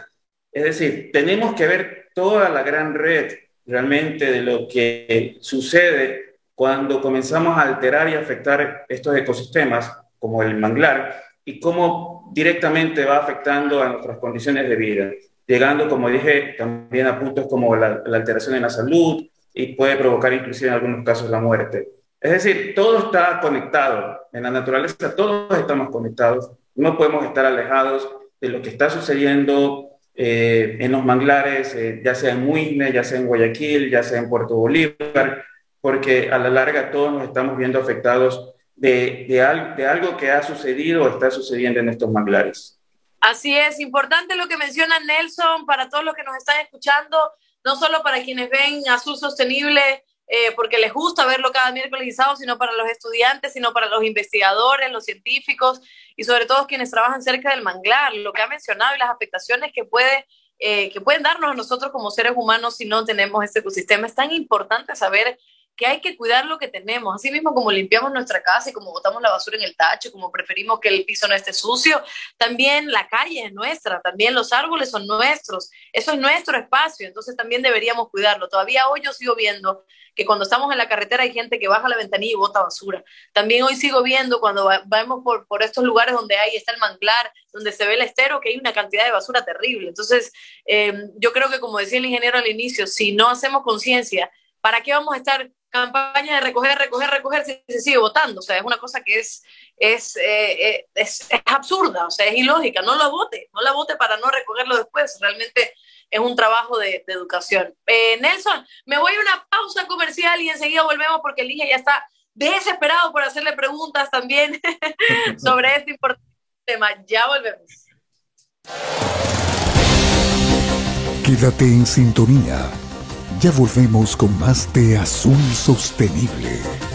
Es decir, tenemos que ver toda la gran red realmente de lo que sucede cuando comenzamos a alterar y afectar estos ecosistemas, como el manglar, y cómo directamente va afectando a nuestras condiciones de vida, llegando, como dije, también a puntos como la, la alteración en la salud y puede provocar inclusive en algunos casos la muerte. Es decir, todo está conectado. En la naturaleza todos estamos conectados. No podemos estar alejados de lo que está sucediendo eh, en los manglares, eh, ya sea en Muisne, ya sea en Guayaquil, ya sea en Puerto Bolívar, porque a la larga todos nos estamos viendo afectados de, de, de algo que ha sucedido o está sucediendo en estos manglares. Así es, importante lo que menciona Nelson para todos los que nos están escuchando, no solo para quienes ven Azul Sostenible eh, porque les gusta verlo cada miércoles y sábado, sino para los estudiantes, sino para los investigadores, los científicos y sobre todo quienes trabajan cerca del manglar, lo que ha mencionado y las afectaciones que puede eh, que pueden darnos a nosotros como seres humanos si no tenemos este ecosistema. Es tan importante saber que hay que cuidar lo que tenemos, así mismo como limpiamos nuestra casa y como botamos la basura en el tacho, como preferimos que el piso no esté sucio, también la calle es nuestra, también los árboles son nuestros, eso es nuestro espacio, entonces también deberíamos cuidarlo. Todavía hoy yo sigo viendo que cuando estamos en la carretera hay gente que baja la ventanilla y bota basura. También hoy sigo viendo cuando vamos por, por estos lugares donde hay, está el manglar, donde se ve el estero, que hay una cantidad de basura terrible. Entonces, eh, yo creo que como decía el ingeniero al inicio, si no hacemos conciencia, ¿para qué vamos a estar campaña de recoger, recoger, recoger, si se sigue votando. O sea, es una cosa que es, eh, eh, es, es, absurda, o sea, es ilógica. No la vote, no la vote para no recogerlo después. Realmente es un trabajo de, educación. Eh, Nelson, me voy a una pausa comercial y enseguida volvemos porque el ya está desesperado por hacerle preguntas también sobre este importante tema. Ya volvemos. Quédate en sintonía ya volvemos con más de Azul Sostenible.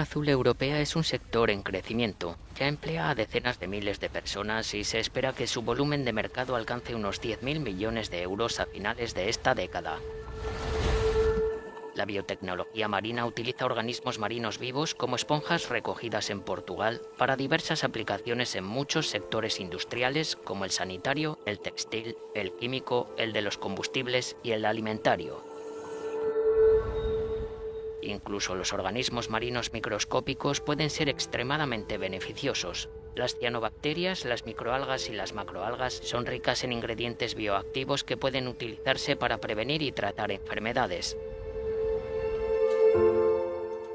Economía azul europea es un sector en crecimiento. Ya emplea a decenas de miles de personas y se espera que su volumen de mercado alcance unos 10.000 millones de euros a finales de esta década. La biotecnología marina utiliza organismos marinos vivos como esponjas recogidas en Portugal para diversas aplicaciones en muchos sectores industriales como el sanitario, el textil, el químico, el de los combustibles y el alimentario. Incluso los organismos marinos microscópicos pueden ser extremadamente beneficiosos. Las cianobacterias, las microalgas y las macroalgas son ricas en ingredientes bioactivos que pueden utilizarse para prevenir y tratar enfermedades.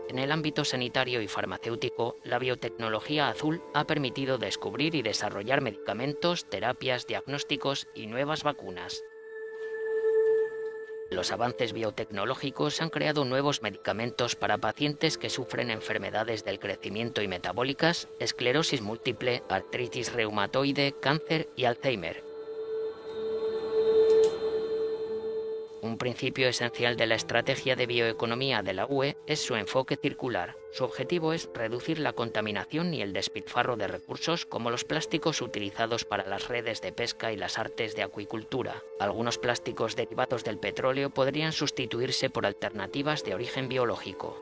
En el ámbito sanitario y farmacéutico, la biotecnología azul ha permitido descubrir y desarrollar medicamentos, terapias, diagnósticos y nuevas vacunas. Los avances biotecnológicos han creado nuevos medicamentos para pacientes que sufren enfermedades del crecimiento y metabólicas, esclerosis múltiple, artritis reumatoide, cáncer y Alzheimer. Un principio esencial de la estrategia de bioeconomía de la UE es su enfoque circular. Su objetivo es reducir la contaminación y el despilfarro de recursos como los plásticos utilizados para las redes de pesca y las artes de acuicultura. Algunos plásticos derivados del petróleo podrían sustituirse por alternativas de origen biológico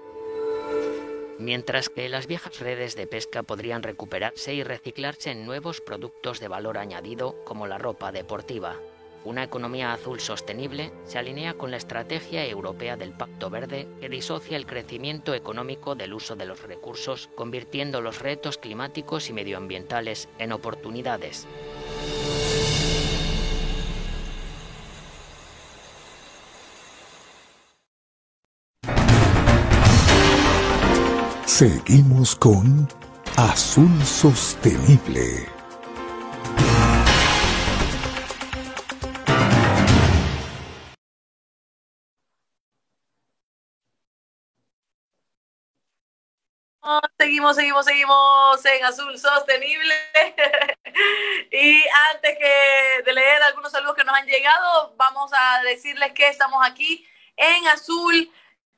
mientras que las viejas redes de pesca podrían recuperarse y reciclarse en nuevos productos de valor añadido como la ropa deportiva. Una economía azul sostenible se alinea con la estrategia europea del Pacto Verde que disocia el crecimiento económico del uso de los recursos, convirtiendo los retos climáticos y medioambientales en oportunidades. Seguimos con Azul Sostenible. Seguimos, seguimos, seguimos en Azul Sostenible. y antes que de leer algunos saludos que nos han llegado, vamos a decirles que estamos aquí en Azul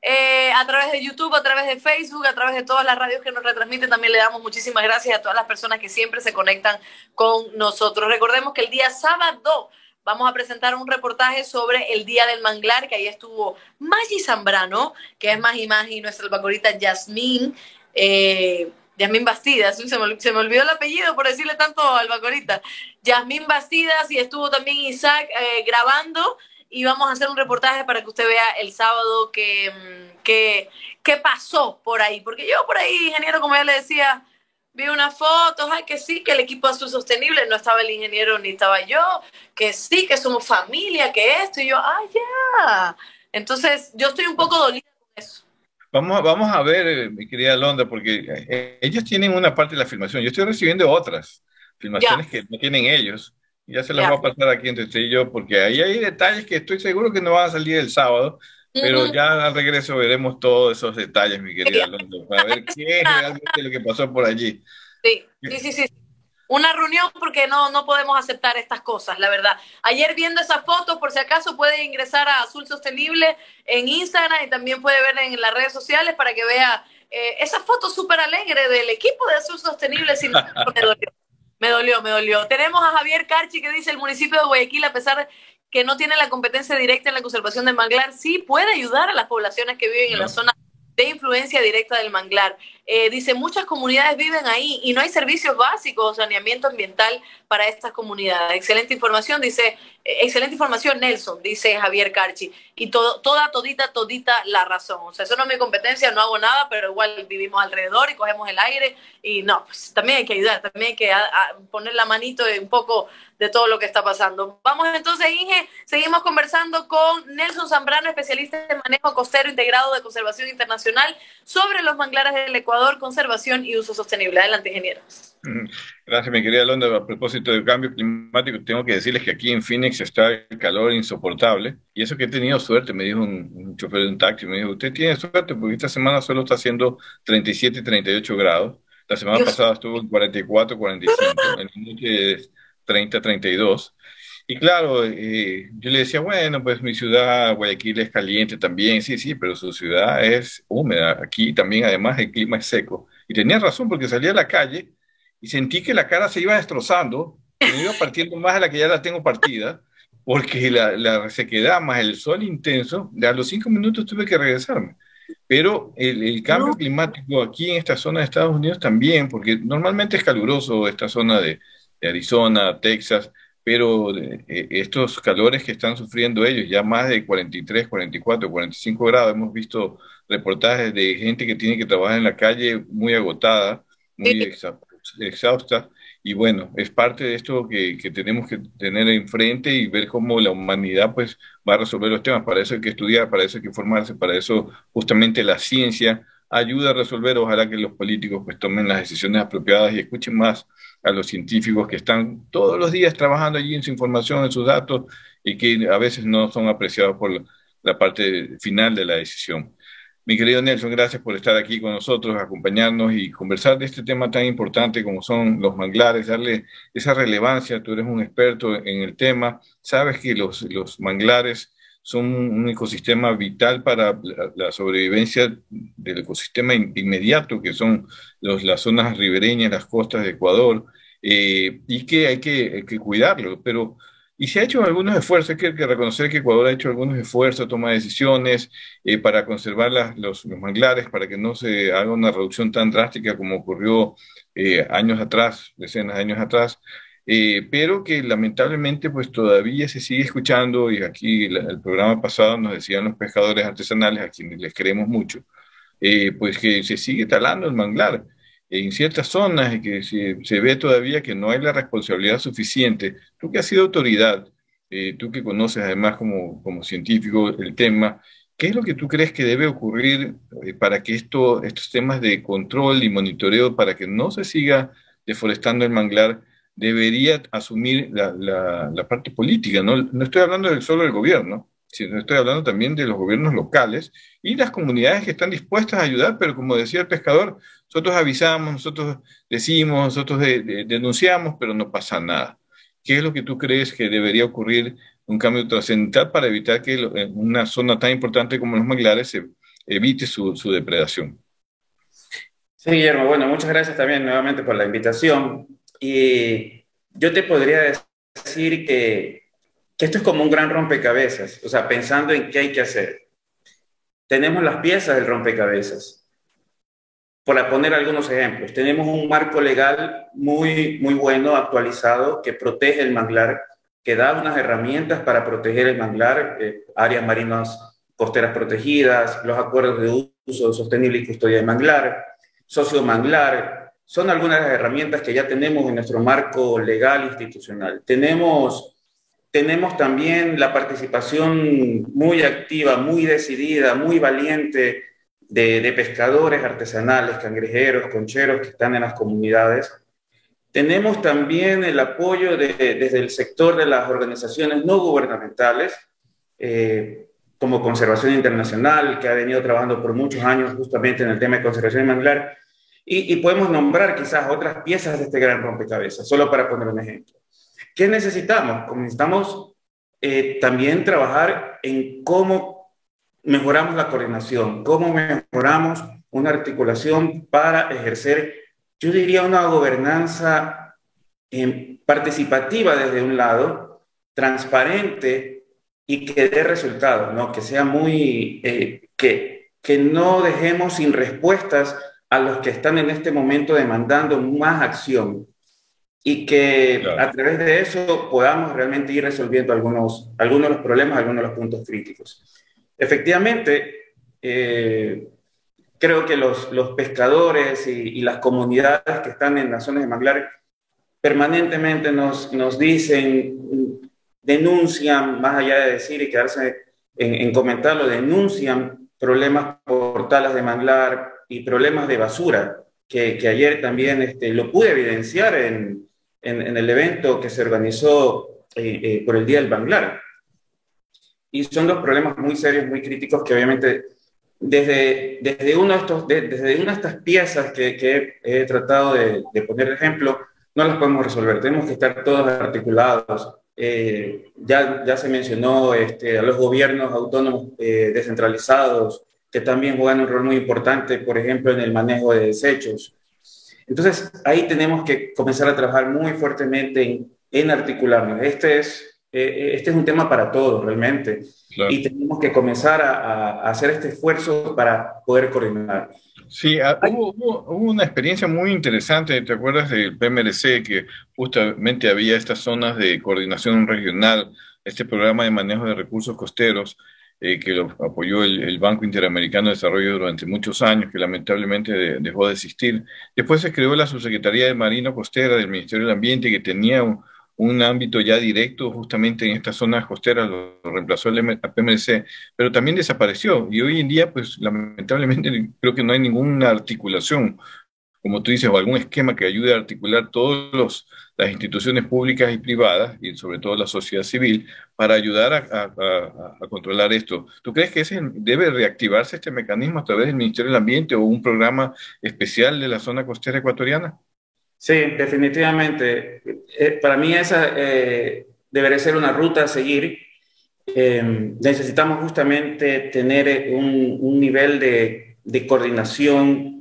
eh, a través de YouTube, a través de Facebook, a través de todas las radios que nos retransmiten. También le damos muchísimas gracias a todas las personas que siempre se conectan con nosotros. Recordemos que el día sábado vamos a presentar un reportaje sobre el Día del Manglar, que ahí estuvo Maggi Zambrano, que es más y más, y nuestra albacorita Yasmín. Eh, Yasmín Bastidas, se me, olvidó el apellido por decirle tanto albacorita. Yasmín Bastidas y estuvo también Isaac eh, grabando y vamos a hacer un reportaje para que usted vea el sábado qué que, que pasó por ahí. Porque yo por ahí, ingeniero, como ya le decía, vi unas fotos, ay, que sí, que el equipo Azul Sostenible, no estaba el ingeniero ni estaba yo, que sí, que somos familia, que esto, y yo, ah, ya. Entonces, yo estoy un poco dolida con eso. Vamos, vamos a ver, eh, mi querida Londa, porque eh, ellos tienen una parte de la filmación, yo estoy recibiendo otras filmaciones que no tienen ellos. Ya se las voy a pasar aquí entre usted y yo, porque ahí hay detalles que estoy seguro que no van a salir el sábado, pero ya al regreso veremos todos esos detalles, mi querida Alonso, para ver qué es realmente lo que pasó por allí. Sí, sí, sí, Una reunión porque no, no podemos aceptar estas cosas, la verdad. Ayer viendo esa foto, por si acaso puede ingresar a Azul Sostenible en Instagram y también puede ver en las redes sociales para que vea eh, esa foto súper alegre del equipo de Azul Sostenible. Sin Me dolió, me dolió. Tenemos a Javier Carchi que dice el municipio de Guayaquil, a pesar de que no tiene la competencia directa en la conservación del manglar, sí puede ayudar a las poblaciones que viven en la zona de influencia directa del manglar. Eh, dice, muchas comunidades viven ahí y no hay servicios básicos, saneamiento ambiental para estas comunidades. Excelente información, dice, eh, excelente información, Nelson, dice Javier Carchi. Y todo, toda, todita, todita la razón. O sea, eso no es mi competencia, no hago nada, pero igual vivimos alrededor y cogemos el aire. Y no, pues también hay que ayudar, también hay que poner la manito un poco de todo lo que está pasando. Vamos entonces, Inge, seguimos conversando con Nelson Zambrano, especialista en manejo costero integrado de conservación internacional, sobre los manglares del Ecuador, conservación y uso sostenible. Adelante, ingeniero. Gracias, mi querida Londra. A propósito del cambio climático, tengo que decirles que aquí en Phoenix está el calor insoportable. Y eso que he tenido suerte, me dijo un, chofer de un taxi, me dijo, usted tiene suerte porque esta semana solo está haciendo 37 y 38 grados. La semana pasada estuvo en 44, 45. En el noche 30, 32. Y claro, eh, yo le decía, bueno, pues mi ciudad, Guayaquil, es caliente también, sí, sí, pero su ciudad es húmeda. Aquí también, además, el clima es seco. Y tenía razón, porque salí a la calle y sentí que la cara se iba destrozando, me iba partiendo más de la que ya la tengo partida, porque la, la sequedad más el sol intenso, a los cinco minutos tuve que regresarme. Pero el, el cambio climático aquí en esta zona de Estados Unidos también, porque normalmente es caluroso esta zona de, de Arizona, Texas, pero eh, estos calores que están sufriendo ellos, ya más de 43, 44, 45 grados, hemos visto reportajes de gente que tiene que trabajar en la calle muy agotada, muy exhausta, y bueno, es parte de esto que, que, tenemos que tener enfrente y ver cómo la humanidad pues va a resolver los temas. Para eso hay que estudiar, para eso hay que formarse, para eso justamente la ciencia ayuda a resolver. Ojalá que los políticos pues tomen las decisiones apropiadas y escuchen más a los científicos que están todos los días trabajando allí en su información, en sus datos y que a veces no son apreciados por la parte final de la decisión. Mi querido Nelson, gracias por estar aquí con nosotros, acompañarnos y conversar de este tema tan importante como son los manglares, darle esa relevancia. Tú eres un experto en el tema, sabes que los, los manglares son un ecosistema vital para la, sobrevivencia del ecosistema inmediato, que son las zonas ribereñas, las costas de Ecuador, eh, y que hay que, que, cuidarlo. Pero, y se ha hecho algunos esfuerzos, hay que, reconocer que Ecuador ha hecho algunos esfuerzos, toma decisiones eh, para conservar los, los, manglares, para que no se haga una reducción tan drástica como ocurrió eh, años atrás, decenas de años atrás. Eh, pero que lamentablemente pues todavía se sigue escuchando y aquí el programa pasado nos decían los pescadores artesanales a quienes les queremos mucho, eh, pues que se sigue talando el manglar en ciertas zonas y que se, ve todavía que no hay la responsabilidad suficiente. Tú que has sido autoridad, eh, tú que conoces además como, como científico el tema, ¿qué es lo que tú crees que debe ocurrir para que esto, estos temas de control y monitoreo, para que no se siga deforestando el manglar, debería asumir la, parte política. ¿no? estoy hablando solo del gobierno, sino estoy hablando también de los gobiernos locales y las comunidades que están dispuestas a ayudar, pero como decía el pescador, nosotros avisamos, nosotros decimos, nosotros denunciamos, pero no pasa nada. ¿Qué es lo que tú crees que debería ocurrir un cambio trascendental para evitar que en una zona tan importante como los manglares se evite su, su depredación? Sí, Guillermo, bueno, muchas gracias también nuevamente por la invitación. Y yo te podría decir que, esto es como un gran rompecabezas, o sea, pensando en qué hay que hacer. Tenemos las piezas del rompecabezas. Por poner algunos ejemplos, tenemos un marco legal muy, muy bueno, actualizado, que protege el manglar, que da unas herramientas para proteger el manglar, eh, áreas marinas costeras protegidas, los acuerdos de uso sostenible y custodia de manglar, socio manglar, son algunas de las herramientas que ya tenemos en nuestro marco legal institucional. Tenemos, tenemos también la participación muy activa, muy decidida, muy valiente de, pescadores artesanales, cangrejeros, concheros que están en las comunidades. Tenemos también el apoyo desde el sector de las organizaciones no gubernamentales, eh, como Conservación Internacional, que ha venido trabajando por muchos años justamente en el tema de conservación manglar, y, podemos nombrar quizás otras piezas de este gran rompecabezas, solo para poner un ejemplo. ¿Qué necesitamos? Necesitamos eh, también trabajar en cómo mejoramos la coordinación, cómo mejoramos una articulación para ejercer, yo diría, una gobernanza eh, participativa desde un lado, transparente y que dé resultados, ¿no? que sea muy, eh, que, que no dejemos sin respuestas a los que están en este momento demandando más acción y que a través de eso podamos realmente ir resolviendo algunos, algunos de los problemas, algunos de los puntos críticos. Efectivamente, eh, creo que los, los pescadores y, las comunidades que están en las zonas de manglar permanentemente nos, nos dicen, denuncian, más allá de decir y quedarse en, en comentarlo, denuncian problemas por talas de manglar, y problemas de basura, que, que ayer también este, lo pude evidenciar en, en, el evento que se organizó eh, eh, por el Día del Banglar. Y son dos problemas muy serios, muy críticos, que obviamente desde, desde, uno de estos, desde una de estas piezas que, que he, tratado de, de, poner ejemplo, no las podemos resolver. Tenemos que estar todos articulados. Eh, ya, ya se mencionó este, a los gobiernos autónomos descentralizados, que también juegan un rol muy importante, por ejemplo, en el manejo de desechos. Entonces, ahí tenemos que comenzar a trabajar muy fuertemente en, en articularnos. Este es, eh, este es un tema para todos, realmente. Y tenemos que comenzar a, a, hacer este esfuerzo para poder coordinar. Sí, ah, hubo, hubo, una experiencia muy interesante, ¿te acuerdas del PMRC que justamente había estas zonas de coordinación regional, este programa de manejo de recursos costeros, eh, que lo apoyó el, Banco Interamericano de Desarrollo durante muchos años, que lamentablemente dejó de existir. Después se creó la Subsecretaría de Marino Costera del Ministerio del Ambiente, que tenía un, ámbito ya directo justamente en estas zonas costeras, lo, reemplazó el PMC, pero también desapareció. Y hoy en día, pues lamentablemente creo que no hay ninguna articulación como tú dices, o algún esquema que ayude a articular todas las instituciones públicas y privadas, y sobre todo la sociedad civil, para ayudar a, controlar esto. ¿Tú crees que ese, debe reactivarse este mecanismo a través del Ministerio del Ambiente o un programa especial de la zona costera ecuatoriana? Sí, definitivamente. Eh, para mí esa eh, debería ser una ruta a seguir em, necesitamos justamente tener un, un nivel de, de, coordinación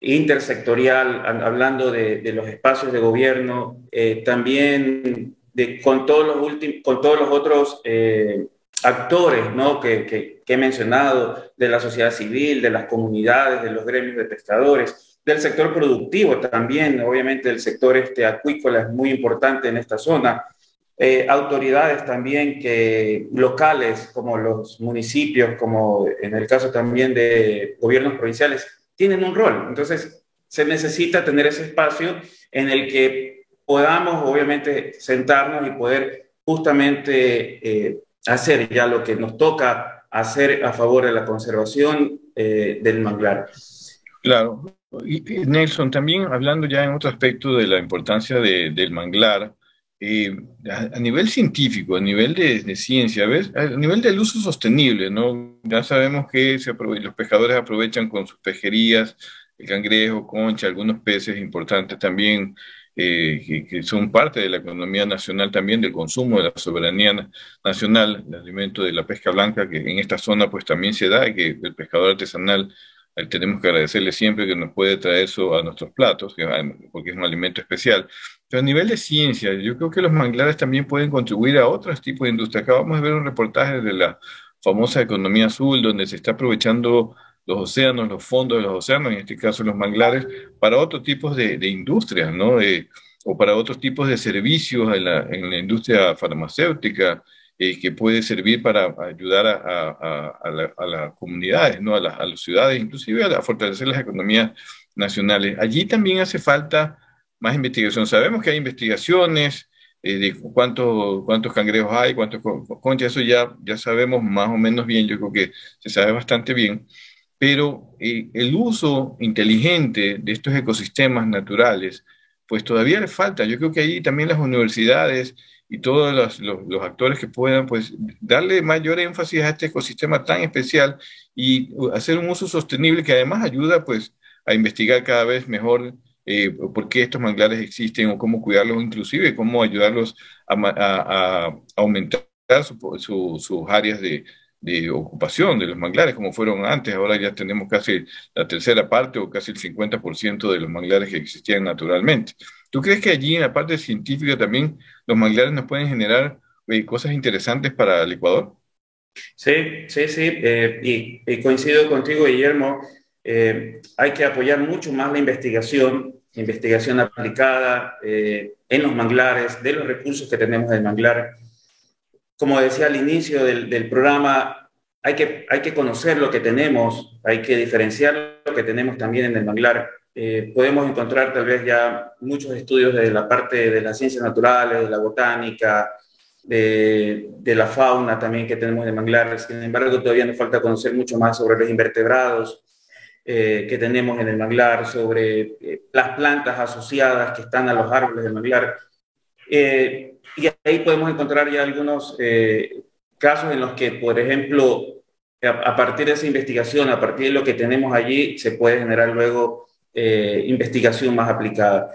intersectorial, hablando de, los espacios de gobierno, eh, también de, con, todos los con todos los otros eh, actores ¿no? que he mencionado, de la sociedad civil, de las comunidades, de los gremios de pescadores del sector productivo también, obviamente el sector este acuícola es muy importante en esta zona. Eh, autoridades también que locales, como los municipios, como en el caso también de gobiernos provinciales, tienen un rol. Entonces, se necesita tener ese espacio en el que podamos, obviamente, sentarnos y poder justamente eh, hacer ya lo que nos toca hacer a favor de la conservación eh, del manglar. Claro, Nelson, también hablando ya en otro aspecto de la importancia de, del manglar, eh, a, nivel científico, a nivel de, ciencia, ¿ves? a nivel del uso sostenible, ¿no? Ya sabemos que se los pescadores aprovechan con sus pejerías, el cangrejo, concha, algunos peces importantes también, eh, que, son parte de la economía nacional también, del consumo de la soberanía nacional, el alimento de la pesca blanca, que en esta zona pues también se da, y que el pescador artesanal tenemos que agradecerle siempre que nos puede traer eso a nuestros platos, porque es un alimento especial. Pero a nivel de ciencia, yo creo que los manglares también pueden contribuir a otros tipos de industria. Acabamos de ver un reportaje de la famosa economía azul, donde se está aprovechando los océanos, los fondos de los océanos, en este caso los manglares, para otros tipos de, de industrias, ¿no? o para otros tipos de servicios en la, en la industria farmacéutica, eh, que puede servir para ayudar a, las comunidades, ¿no? a, las ciudades, inclusive a, fortalecer las economías nacionales. Allí también hace falta más investigación. Sabemos que hay investigaciones eh, de cuántos, cuántos cangrejos hay, cuántos conchas, eso ya, ya sabemos más o menos bien, yo creo que se sabe bastante bien, pero eh, el uso inteligente de estos ecosistemas naturales, pues todavía le falta. Yo creo que ahí también las universidades y todos los, los, actores que puedan, pues darle mayor énfasis a este ecosistema tan especial y hacer un uso sostenible que además ayuda pues a investigar cada vez mejor eh, por qué estos manglares existen o cómo cuidarlos, inclusive cómo ayudarlos a, a, aumentar sus áreas de, de ocupación de los manglares como fueron antes. Ahora ya tenemos casi la tercera parte o casi el 50% de los manglares que existían naturalmente. ¿Tú crees que allí en la parte científica también los manglares nos pueden generar eh, cosas interesantes para el Ecuador? Sí, sí, sí, eh, y, coincido contigo, Guillermo. Eh, hay que apoyar mucho más la investigación, investigación aplicada en los manglares, de los recursos que tenemos del manglar. Como decía al inicio del, programa, hay que, hay que conocer lo que tenemos, hay que diferenciar lo que tenemos también en el manglar eh, podemos encontrar tal vez ya muchos estudios de la parte de las ciencias naturales, de la botánica, de, de, la fauna también que tenemos de manglares. Sin embargo, todavía nos falta conocer mucho más sobre los invertebrados eh, que tenemos en el manglar, sobre eh, las plantas asociadas que están a los árboles del manglar. y ahí podemos encontrar ya algunos casos en los que, por ejemplo, a, a partir de esa investigación, a partir de lo que tenemos allí, se puede generar luego eh, investigación más aplicada.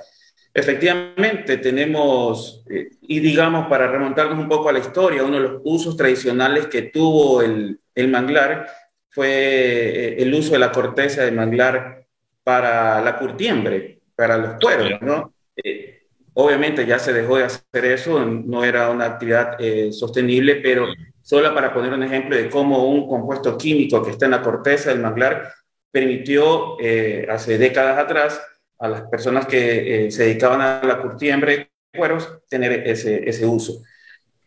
Efectivamente, tenemos, eh, y digamos, para remontarnos un poco a la historia, uno de los usos tradicionales que tuvo el, el manglar fue eh, el uso de la corteza de manglar para la curtiembre, para los cueros, ¿no? obviamente ya se dejó de hacer eso, no era una actividad sostenible, pero solo para poner un ejemplo de cómo un compuesto químico que está en la corteza del manglar permitió eh, hace décadas atrás a las personas que eh, se dedicaban a la curtiembre de cueros tener ese, ese uso.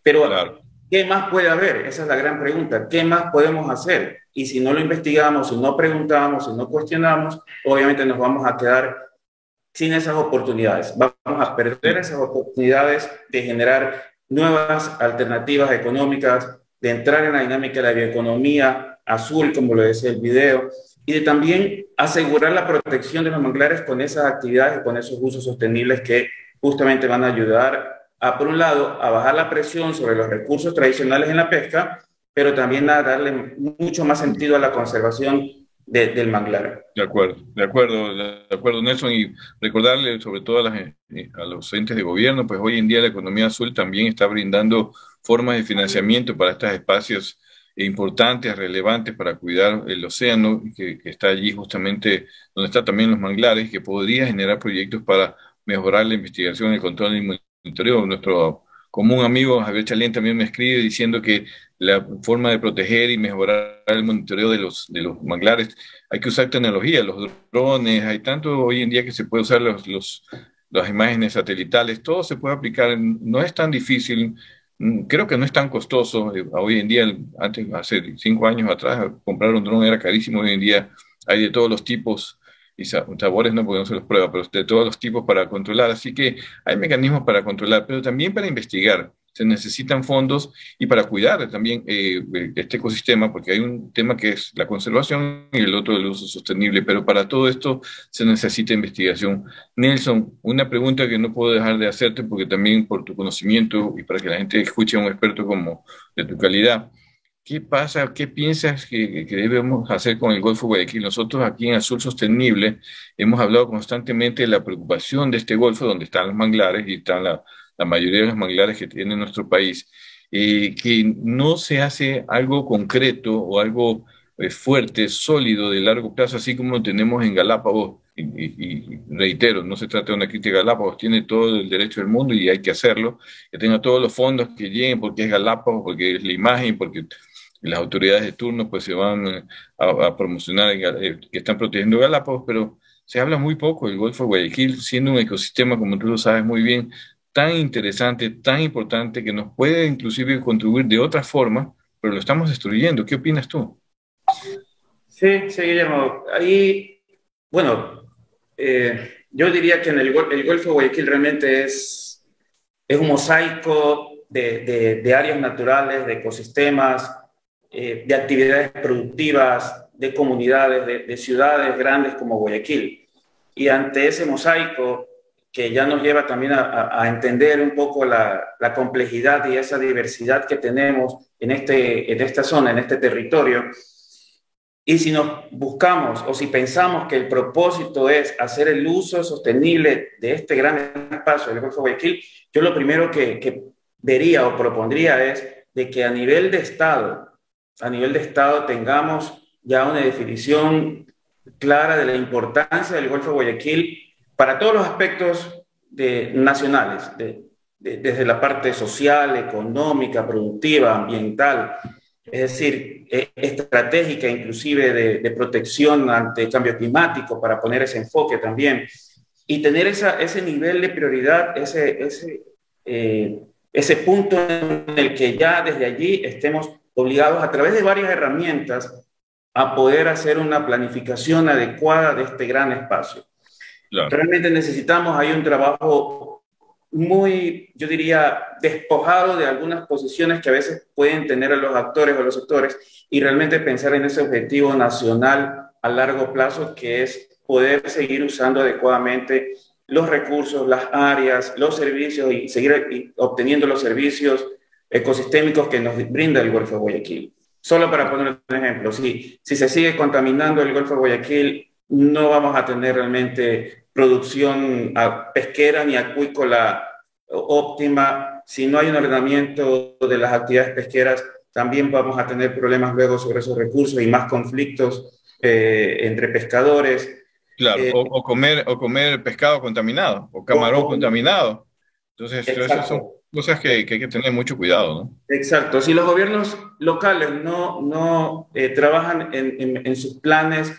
Pero, ¿qué más puede haber? Esa es la gran pregunta. ¿Qué más podemos hacer? Y si no lo investigamos, si no preguntamos, si no cuestionamos, obviamente nos vamos a quedar sin esas oportunidades. Vamos a perder esas oportunidades de generar nuevas alternativas económicas, de entrar en la dinámica de la bioeconomía azul, como lo decía el video, y de también asegurar la protección de los manglares con esas actividades, con esos usos sostenibles que justamente van a ayudar a, por un lado, a bajar la presión sobre los recursos tradicionales en la pesca, pero también a darle mucho más sentido a la conservación del manglar. De acuerdo, de acuerdo, de acuerdo, Nelson, y recordarle sobre todo a, las, a los entes de gobierno, pues hoy en día la economía azul también está brindando formas de financiamiento para estos espacios importantes, relevantes para cuidar el océano, que, está allí justamente donde están también los manglares, que podría generar proyectos para mejorar la investigación, el control y Nuestro común amigo Javier Chalén también me escribe diciendo que la forma de proteger y mejorar el monitoreo de los, de los manglares, hay que usar tecnología, los drones, hay tanto hoy en día que se puede usar los, los, las imágenes satelitales, todo se puede aplicar, no es tan difícil, mm, creo que no es tan costoso, eh, hoy en día, antes, hace cinco años atrás, comprar un dron era carísimo, hoy en día hay de todos los tipos, y sabores no porque no se los prueba, pero de todos los tipos para controlar, así que hay mecanismos para controlar, pero también para investigar. Se necesitan fondos y para cuidar también eh, este ecosistema, porque hay un tema que es la conservación y el otro el uso sostenible, pero para todo esto se necesita investigación. Nelson, una pregunta que no puedo dejar de hacerte, porque también por tu conocimiento y para que la gente escuche a un experto como de tu calidad, ¿qué pasa, qué piensas que, debemos hacer con el Golfo Guayaquil? Nosotros aquí en Azul Sostenible hemos hablado constantemente de la preocupación de este Golfo, donde están los manglares y están la mayoría de los manglares que tiene nuestro país, eh, que no se hace algo concreto o algo eh, fuerte, sólido, de largo plazo, así como lo tenemos en Galápagos. Y, reitero, no se trata de una crítica de Galápagos, tiene todo el derecho del mundo y hay que hacerlo, que tenga todos los fondos que lleguen porque es Galápagos, porque es la imagen, porque las autoridades de turno pues se van eh, a, promocionar que están protegiendo Galápagos, pero se habla muy poco del Golfo de Guayaquil, siendo un ecosistema, como tú lo sabes muy bien, tan interesante, tan importante, que nos puede inclusive contribuir de otra forma, pero lo estamos destruyendo. ¿Qué opinas tú? Sí, sí, Guillermo. Ahí, bueno, eh, yo diría que en el, Golfo de Guayaquil realmente es, es un mosaico de, de, áreas naturales, de ecosistemas, eh, de actividades productivas, de comunidades, de, de ciudades grandes como Guayaquil. Y ante ese mosaico, que ya nos lleva también a, entender un poco la, complejidad y esa diversidad que tenemos en, este, en esta zona, en este territorio. Y si nos buscamos o si pensamos que el propósito es hacer el uso sostenible de este gran espacio del Golfo Guayaquil, yo lo primero que vería o propondría es de que a nivel de Estado, a nivel de Estado tengamos ya una definición clara de la importancia del Golfo Guayaquil para todos los aspectos de, nacionales, desde la parte social, económica, productiva, ambiental, es decir, e, estratégica inclusive de, protección ante el cambio climático, para poner ese enfoque también, y tener esa, ese nivel de prioridad, ese, ese, eh, ese punto en el que ya desde allí estemos obligados a través de varias herramientas a poder hacer una planificación adecuada de este gran espacio. Realmente necesitamos, hay un trabajo muy, yo diría, despojado de algunas posiciones que a veces pueden tener los actores o los sectores y realmente pensar en ese objetivo nacional a largo plazo que es poder seguir usando adecuadamente los recursos, las áreas, los servicios y seguir obteniendo los servicios ecosistémicos que nos brinda el Golfo de Guayaquil. Solo para poner un ejemplo, si, si se sigue contaminando el Golfo de Guayaquil, no vamos a tener realmente producción pesquera ni acuícola óptima. Si no hay un ordenamiento de las actividades pesqueras, también vamos a tener problemas luego sobre esos recursos y más conflictos eh, entre pescadores. Claro, eh, o, comer, o comer pescado contaminado, o camarón contaminado. Entonces, esas son cosas que, hay que tener mucho cuidado, ¿no? Exacto. Si los gobiernos locales no, no eh, trabajan en, en sus planes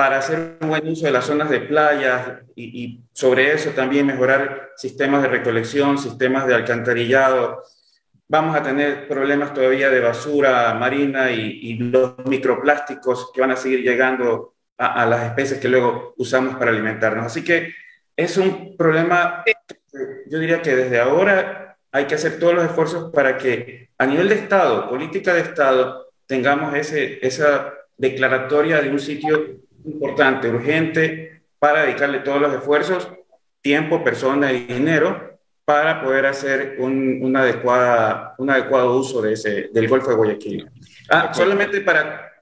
para hacer un buen uso de las zonas de playas y, sobre eso también mejorar sistemas de recolección, sistemas de alcantarillado. Vamos a tener problemas todavía de basura marina y, los microplásticos que van a seguir llegando a, las especies que luego usamos para alimentarnos. Así que es un problema, yo diría que desde ahora hay que hacer todos los esfuerzos para que a nivel de Estado, política de Estado, tengamos ese, esa declaratoria de un sitio importante, urgente, para dedicarle todos los esfuerzos, tiempo, persona y dinero para poder hacer un, una adecuada, un adecuado uso de ese, del Golfo de Guayaquil. Ah, solamente para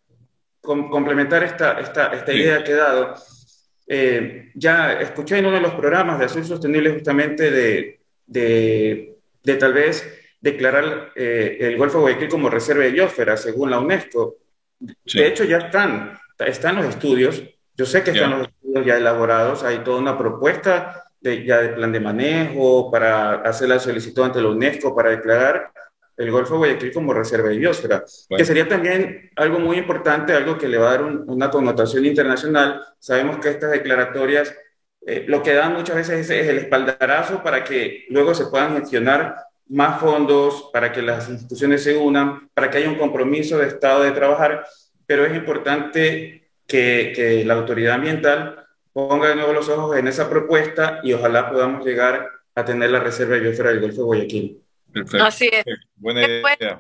complementar esta, esta, esta idea que he dado, eh, ya escuché en uno de los programas de Azul Sostenible justamente de, de, de tal vez declarar eh, el Golfo de Guayaquil como reserva de biosfera, según la UNESCO. De hecho, ya están, están los estudios, yo sé que están los estudios ya elaborados, hay toda una propuesta de, ya de plan de manejo para hacer la solicitud ante la UNESCO para declarar el Golfo de Guayaquil como reserva de biosfera, que sería también algo muy importante, algo que le va a dar una connotación internacional. Sabemos que estas declaratorias eh, lo que dan muchas veces es, el espaldarazo para que luego se puedan gestionar más fondos, para que las instituciones se unan, para que haya un compromiso de Estado de trabajar, pero es importante que, que la autoridad ambiental ponga de nuevo los ojos en esa propuesta y ojalá podamos llegar a tener la reserva de biosfera del Golfo de Guayaquil. Perfecto. Así es. Buena idea.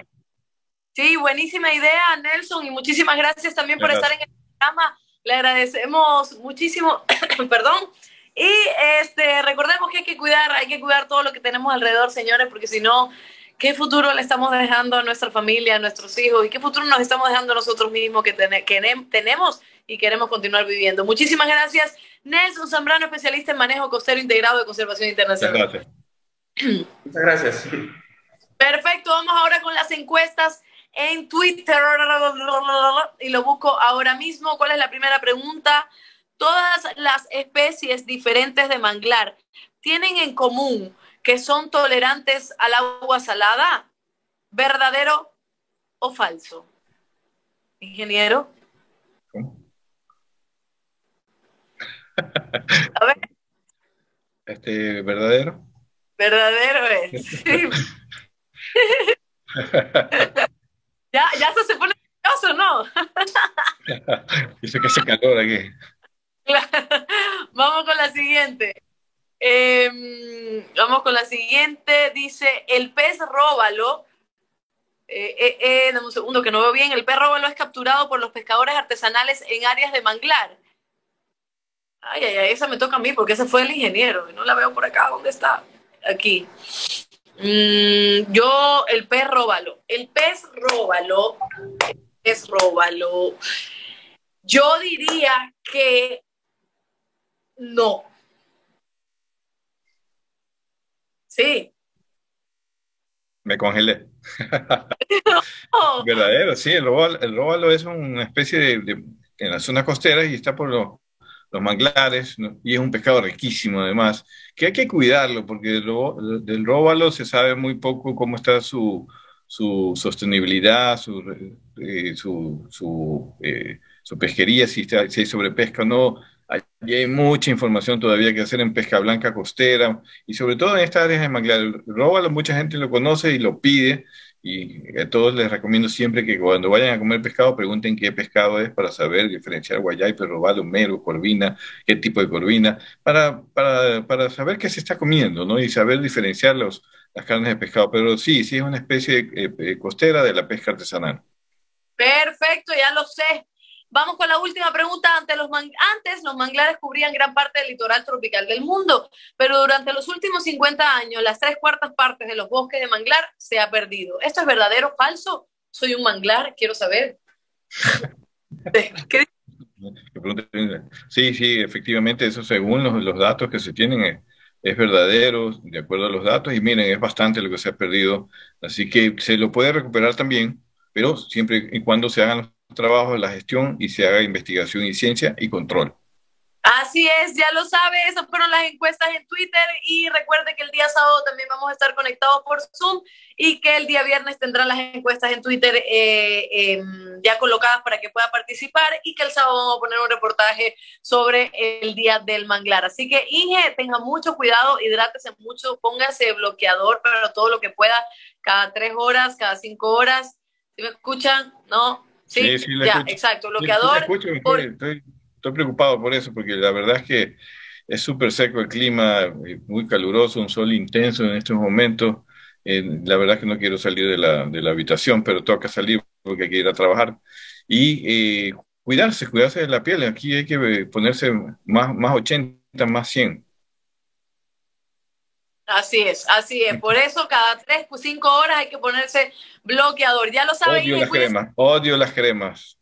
Sí, buenísima idea, Nelson, y muchísimas gracias también por estar en el programa. Le agradecemos muchísimo, perdón. Y este, recordemos que hay que cuidar, hay que cuidar todo lo que tenemos alrededor, señores, porque si no, ¿qué futuro le estamos dejando a nuestra familia, a nuestros hijos? ¿Y qué futuro nos estamos dejando a nosotros mismos que, que tenemos y queremos continuar viviendo? Muchísimas gracias, Nelson Zambrano, especialista en manejo costero integrado de conservación internacional. Muchas gracias. Muchas gracias. Perfecto, vamos ahora con las encuestas en Twitter y lo busco ahora mismo. ¿Cuál es la primera pregunta? Todas las especies diferentes de manglar tienen en común que son tolerantes al agua salada. ¿Verdadero o falso? Ingeniero. A ver. Este, ¿verdadero? Verdadero es. ya, ya se pone nervioso, ¿no? Dice que hace calor aquí. Vamos con la siguiente. Em, vamos con la siguiente. Dice, el pez róbalo. Eh, eh, eh, dame un segundo que no veo bien. El pez róbalo es capturado por los pescadores artesanales en áreas de manglar. Ay, ay, ay, esa me toca a mí porque ese fue el ingeniero. No la veo por acá. ¿Dónde está? aquí. Mm, yo, el pez róbalo. El pez róbalo. El pez róbalo. Yo diría que no. Sí. Me congelé. Verdadero, sí, el róbalo, el róbalo es una especie de, de, en la zona costera y está por los los manglares, y es un pescado riquísimo además, que hay que cuidarlo, porque del, róbalo se sabe muy poco cómo está su, su sostenibilidad, su, eh, su, su, eh, su, pesquería, si, está, si hay sobrepesca o no. Hay, hay, mucha información todavía que hacer en pesca blanca costera y sobre todo en estas áreas de manglar. Róbalo mucha gente lo conoce y lo pide, y a todos les recomiendo siempre que cuando vayan a comer pescado pregunten qué pescado es para saber diferenciar guayay, robalo, mero, corvina, qué tipo de corvina, para, para, para, saber qué se está comiendo, ¿no? Y saber diferenciar los, las carnes de pescado. Pero sí, sí es una especie eh, eh, costera de la pesca artesanal. Perfecto, ya lo sé. Vamos con la última pregunta. Antes los, Antes los manglares cubrían gran parte del litoral tropical del mundo, pero durante los últimos 50 años las tres cuartas partes de los bosques de manglar se ha perdido. ¿Esto es verdadero o falso? Soy un manglar, quiero saber. Sí, sí, efectivamente, eso según los, los datos que se tienen es, es, verdadero, de acuerdo a los datos, y miren, es bastante lo que se ha perdido, así que se lo puede recuperar también, pero siempre y cuando se hagan los trabajo de la gestión y se haga investigación y ciencia y control. Así es, ya lo sabe, esas fueron las encuestas en Twitter y recuerde que el día sábado también vamos a estar conectados por Zoom y que el día viernes tendrán las encuestas en Twitter eh, em, ya colocadas para que pueda participar y que el sábado vamos a poner un reportaje sobre el día del manglar. Así que Inge, tenga mucho cuidado, hidrátese mucho, póngase bloqueador, pero todo lo que pueda, cada tres horas, cada cinco horas. Si me escuchan, ¿no? Sí, sí, ya, exacto, bloqueador. estoy, preocupado por eso, porque la verdad es que es súper seco el clima, eh, muy caluroso, un sol intenso en estos momentos. Eh, la verdad es que no quiero salir de la, de la, habitación, pero toca salir porque hay que ir a trabajar. Y eh, cuidarse, cuidarse de la piel. Aquí hay que ponerse más, más 80, más 100. Así es, así es. Por eso cada tres, cinco horas hay que ponerse bloqueador. Ya lo saben. Odio las cremas, odio las cremas.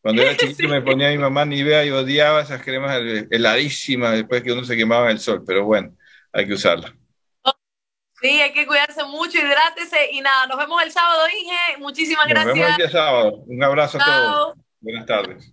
Cuando era chiquito me ponía mi mamá Nivea y odiaba esas cremas heladísimas después que uno se quemaba en el sol, pero bueno, hay que usarla. Sí, hay que cuidarse mucho, hidrátese y nada, nos vemos el sábado, Inge. Muchísimas nos gracias. Nos vemos el día sábado. Un abrazo a todos. Buenas tardes.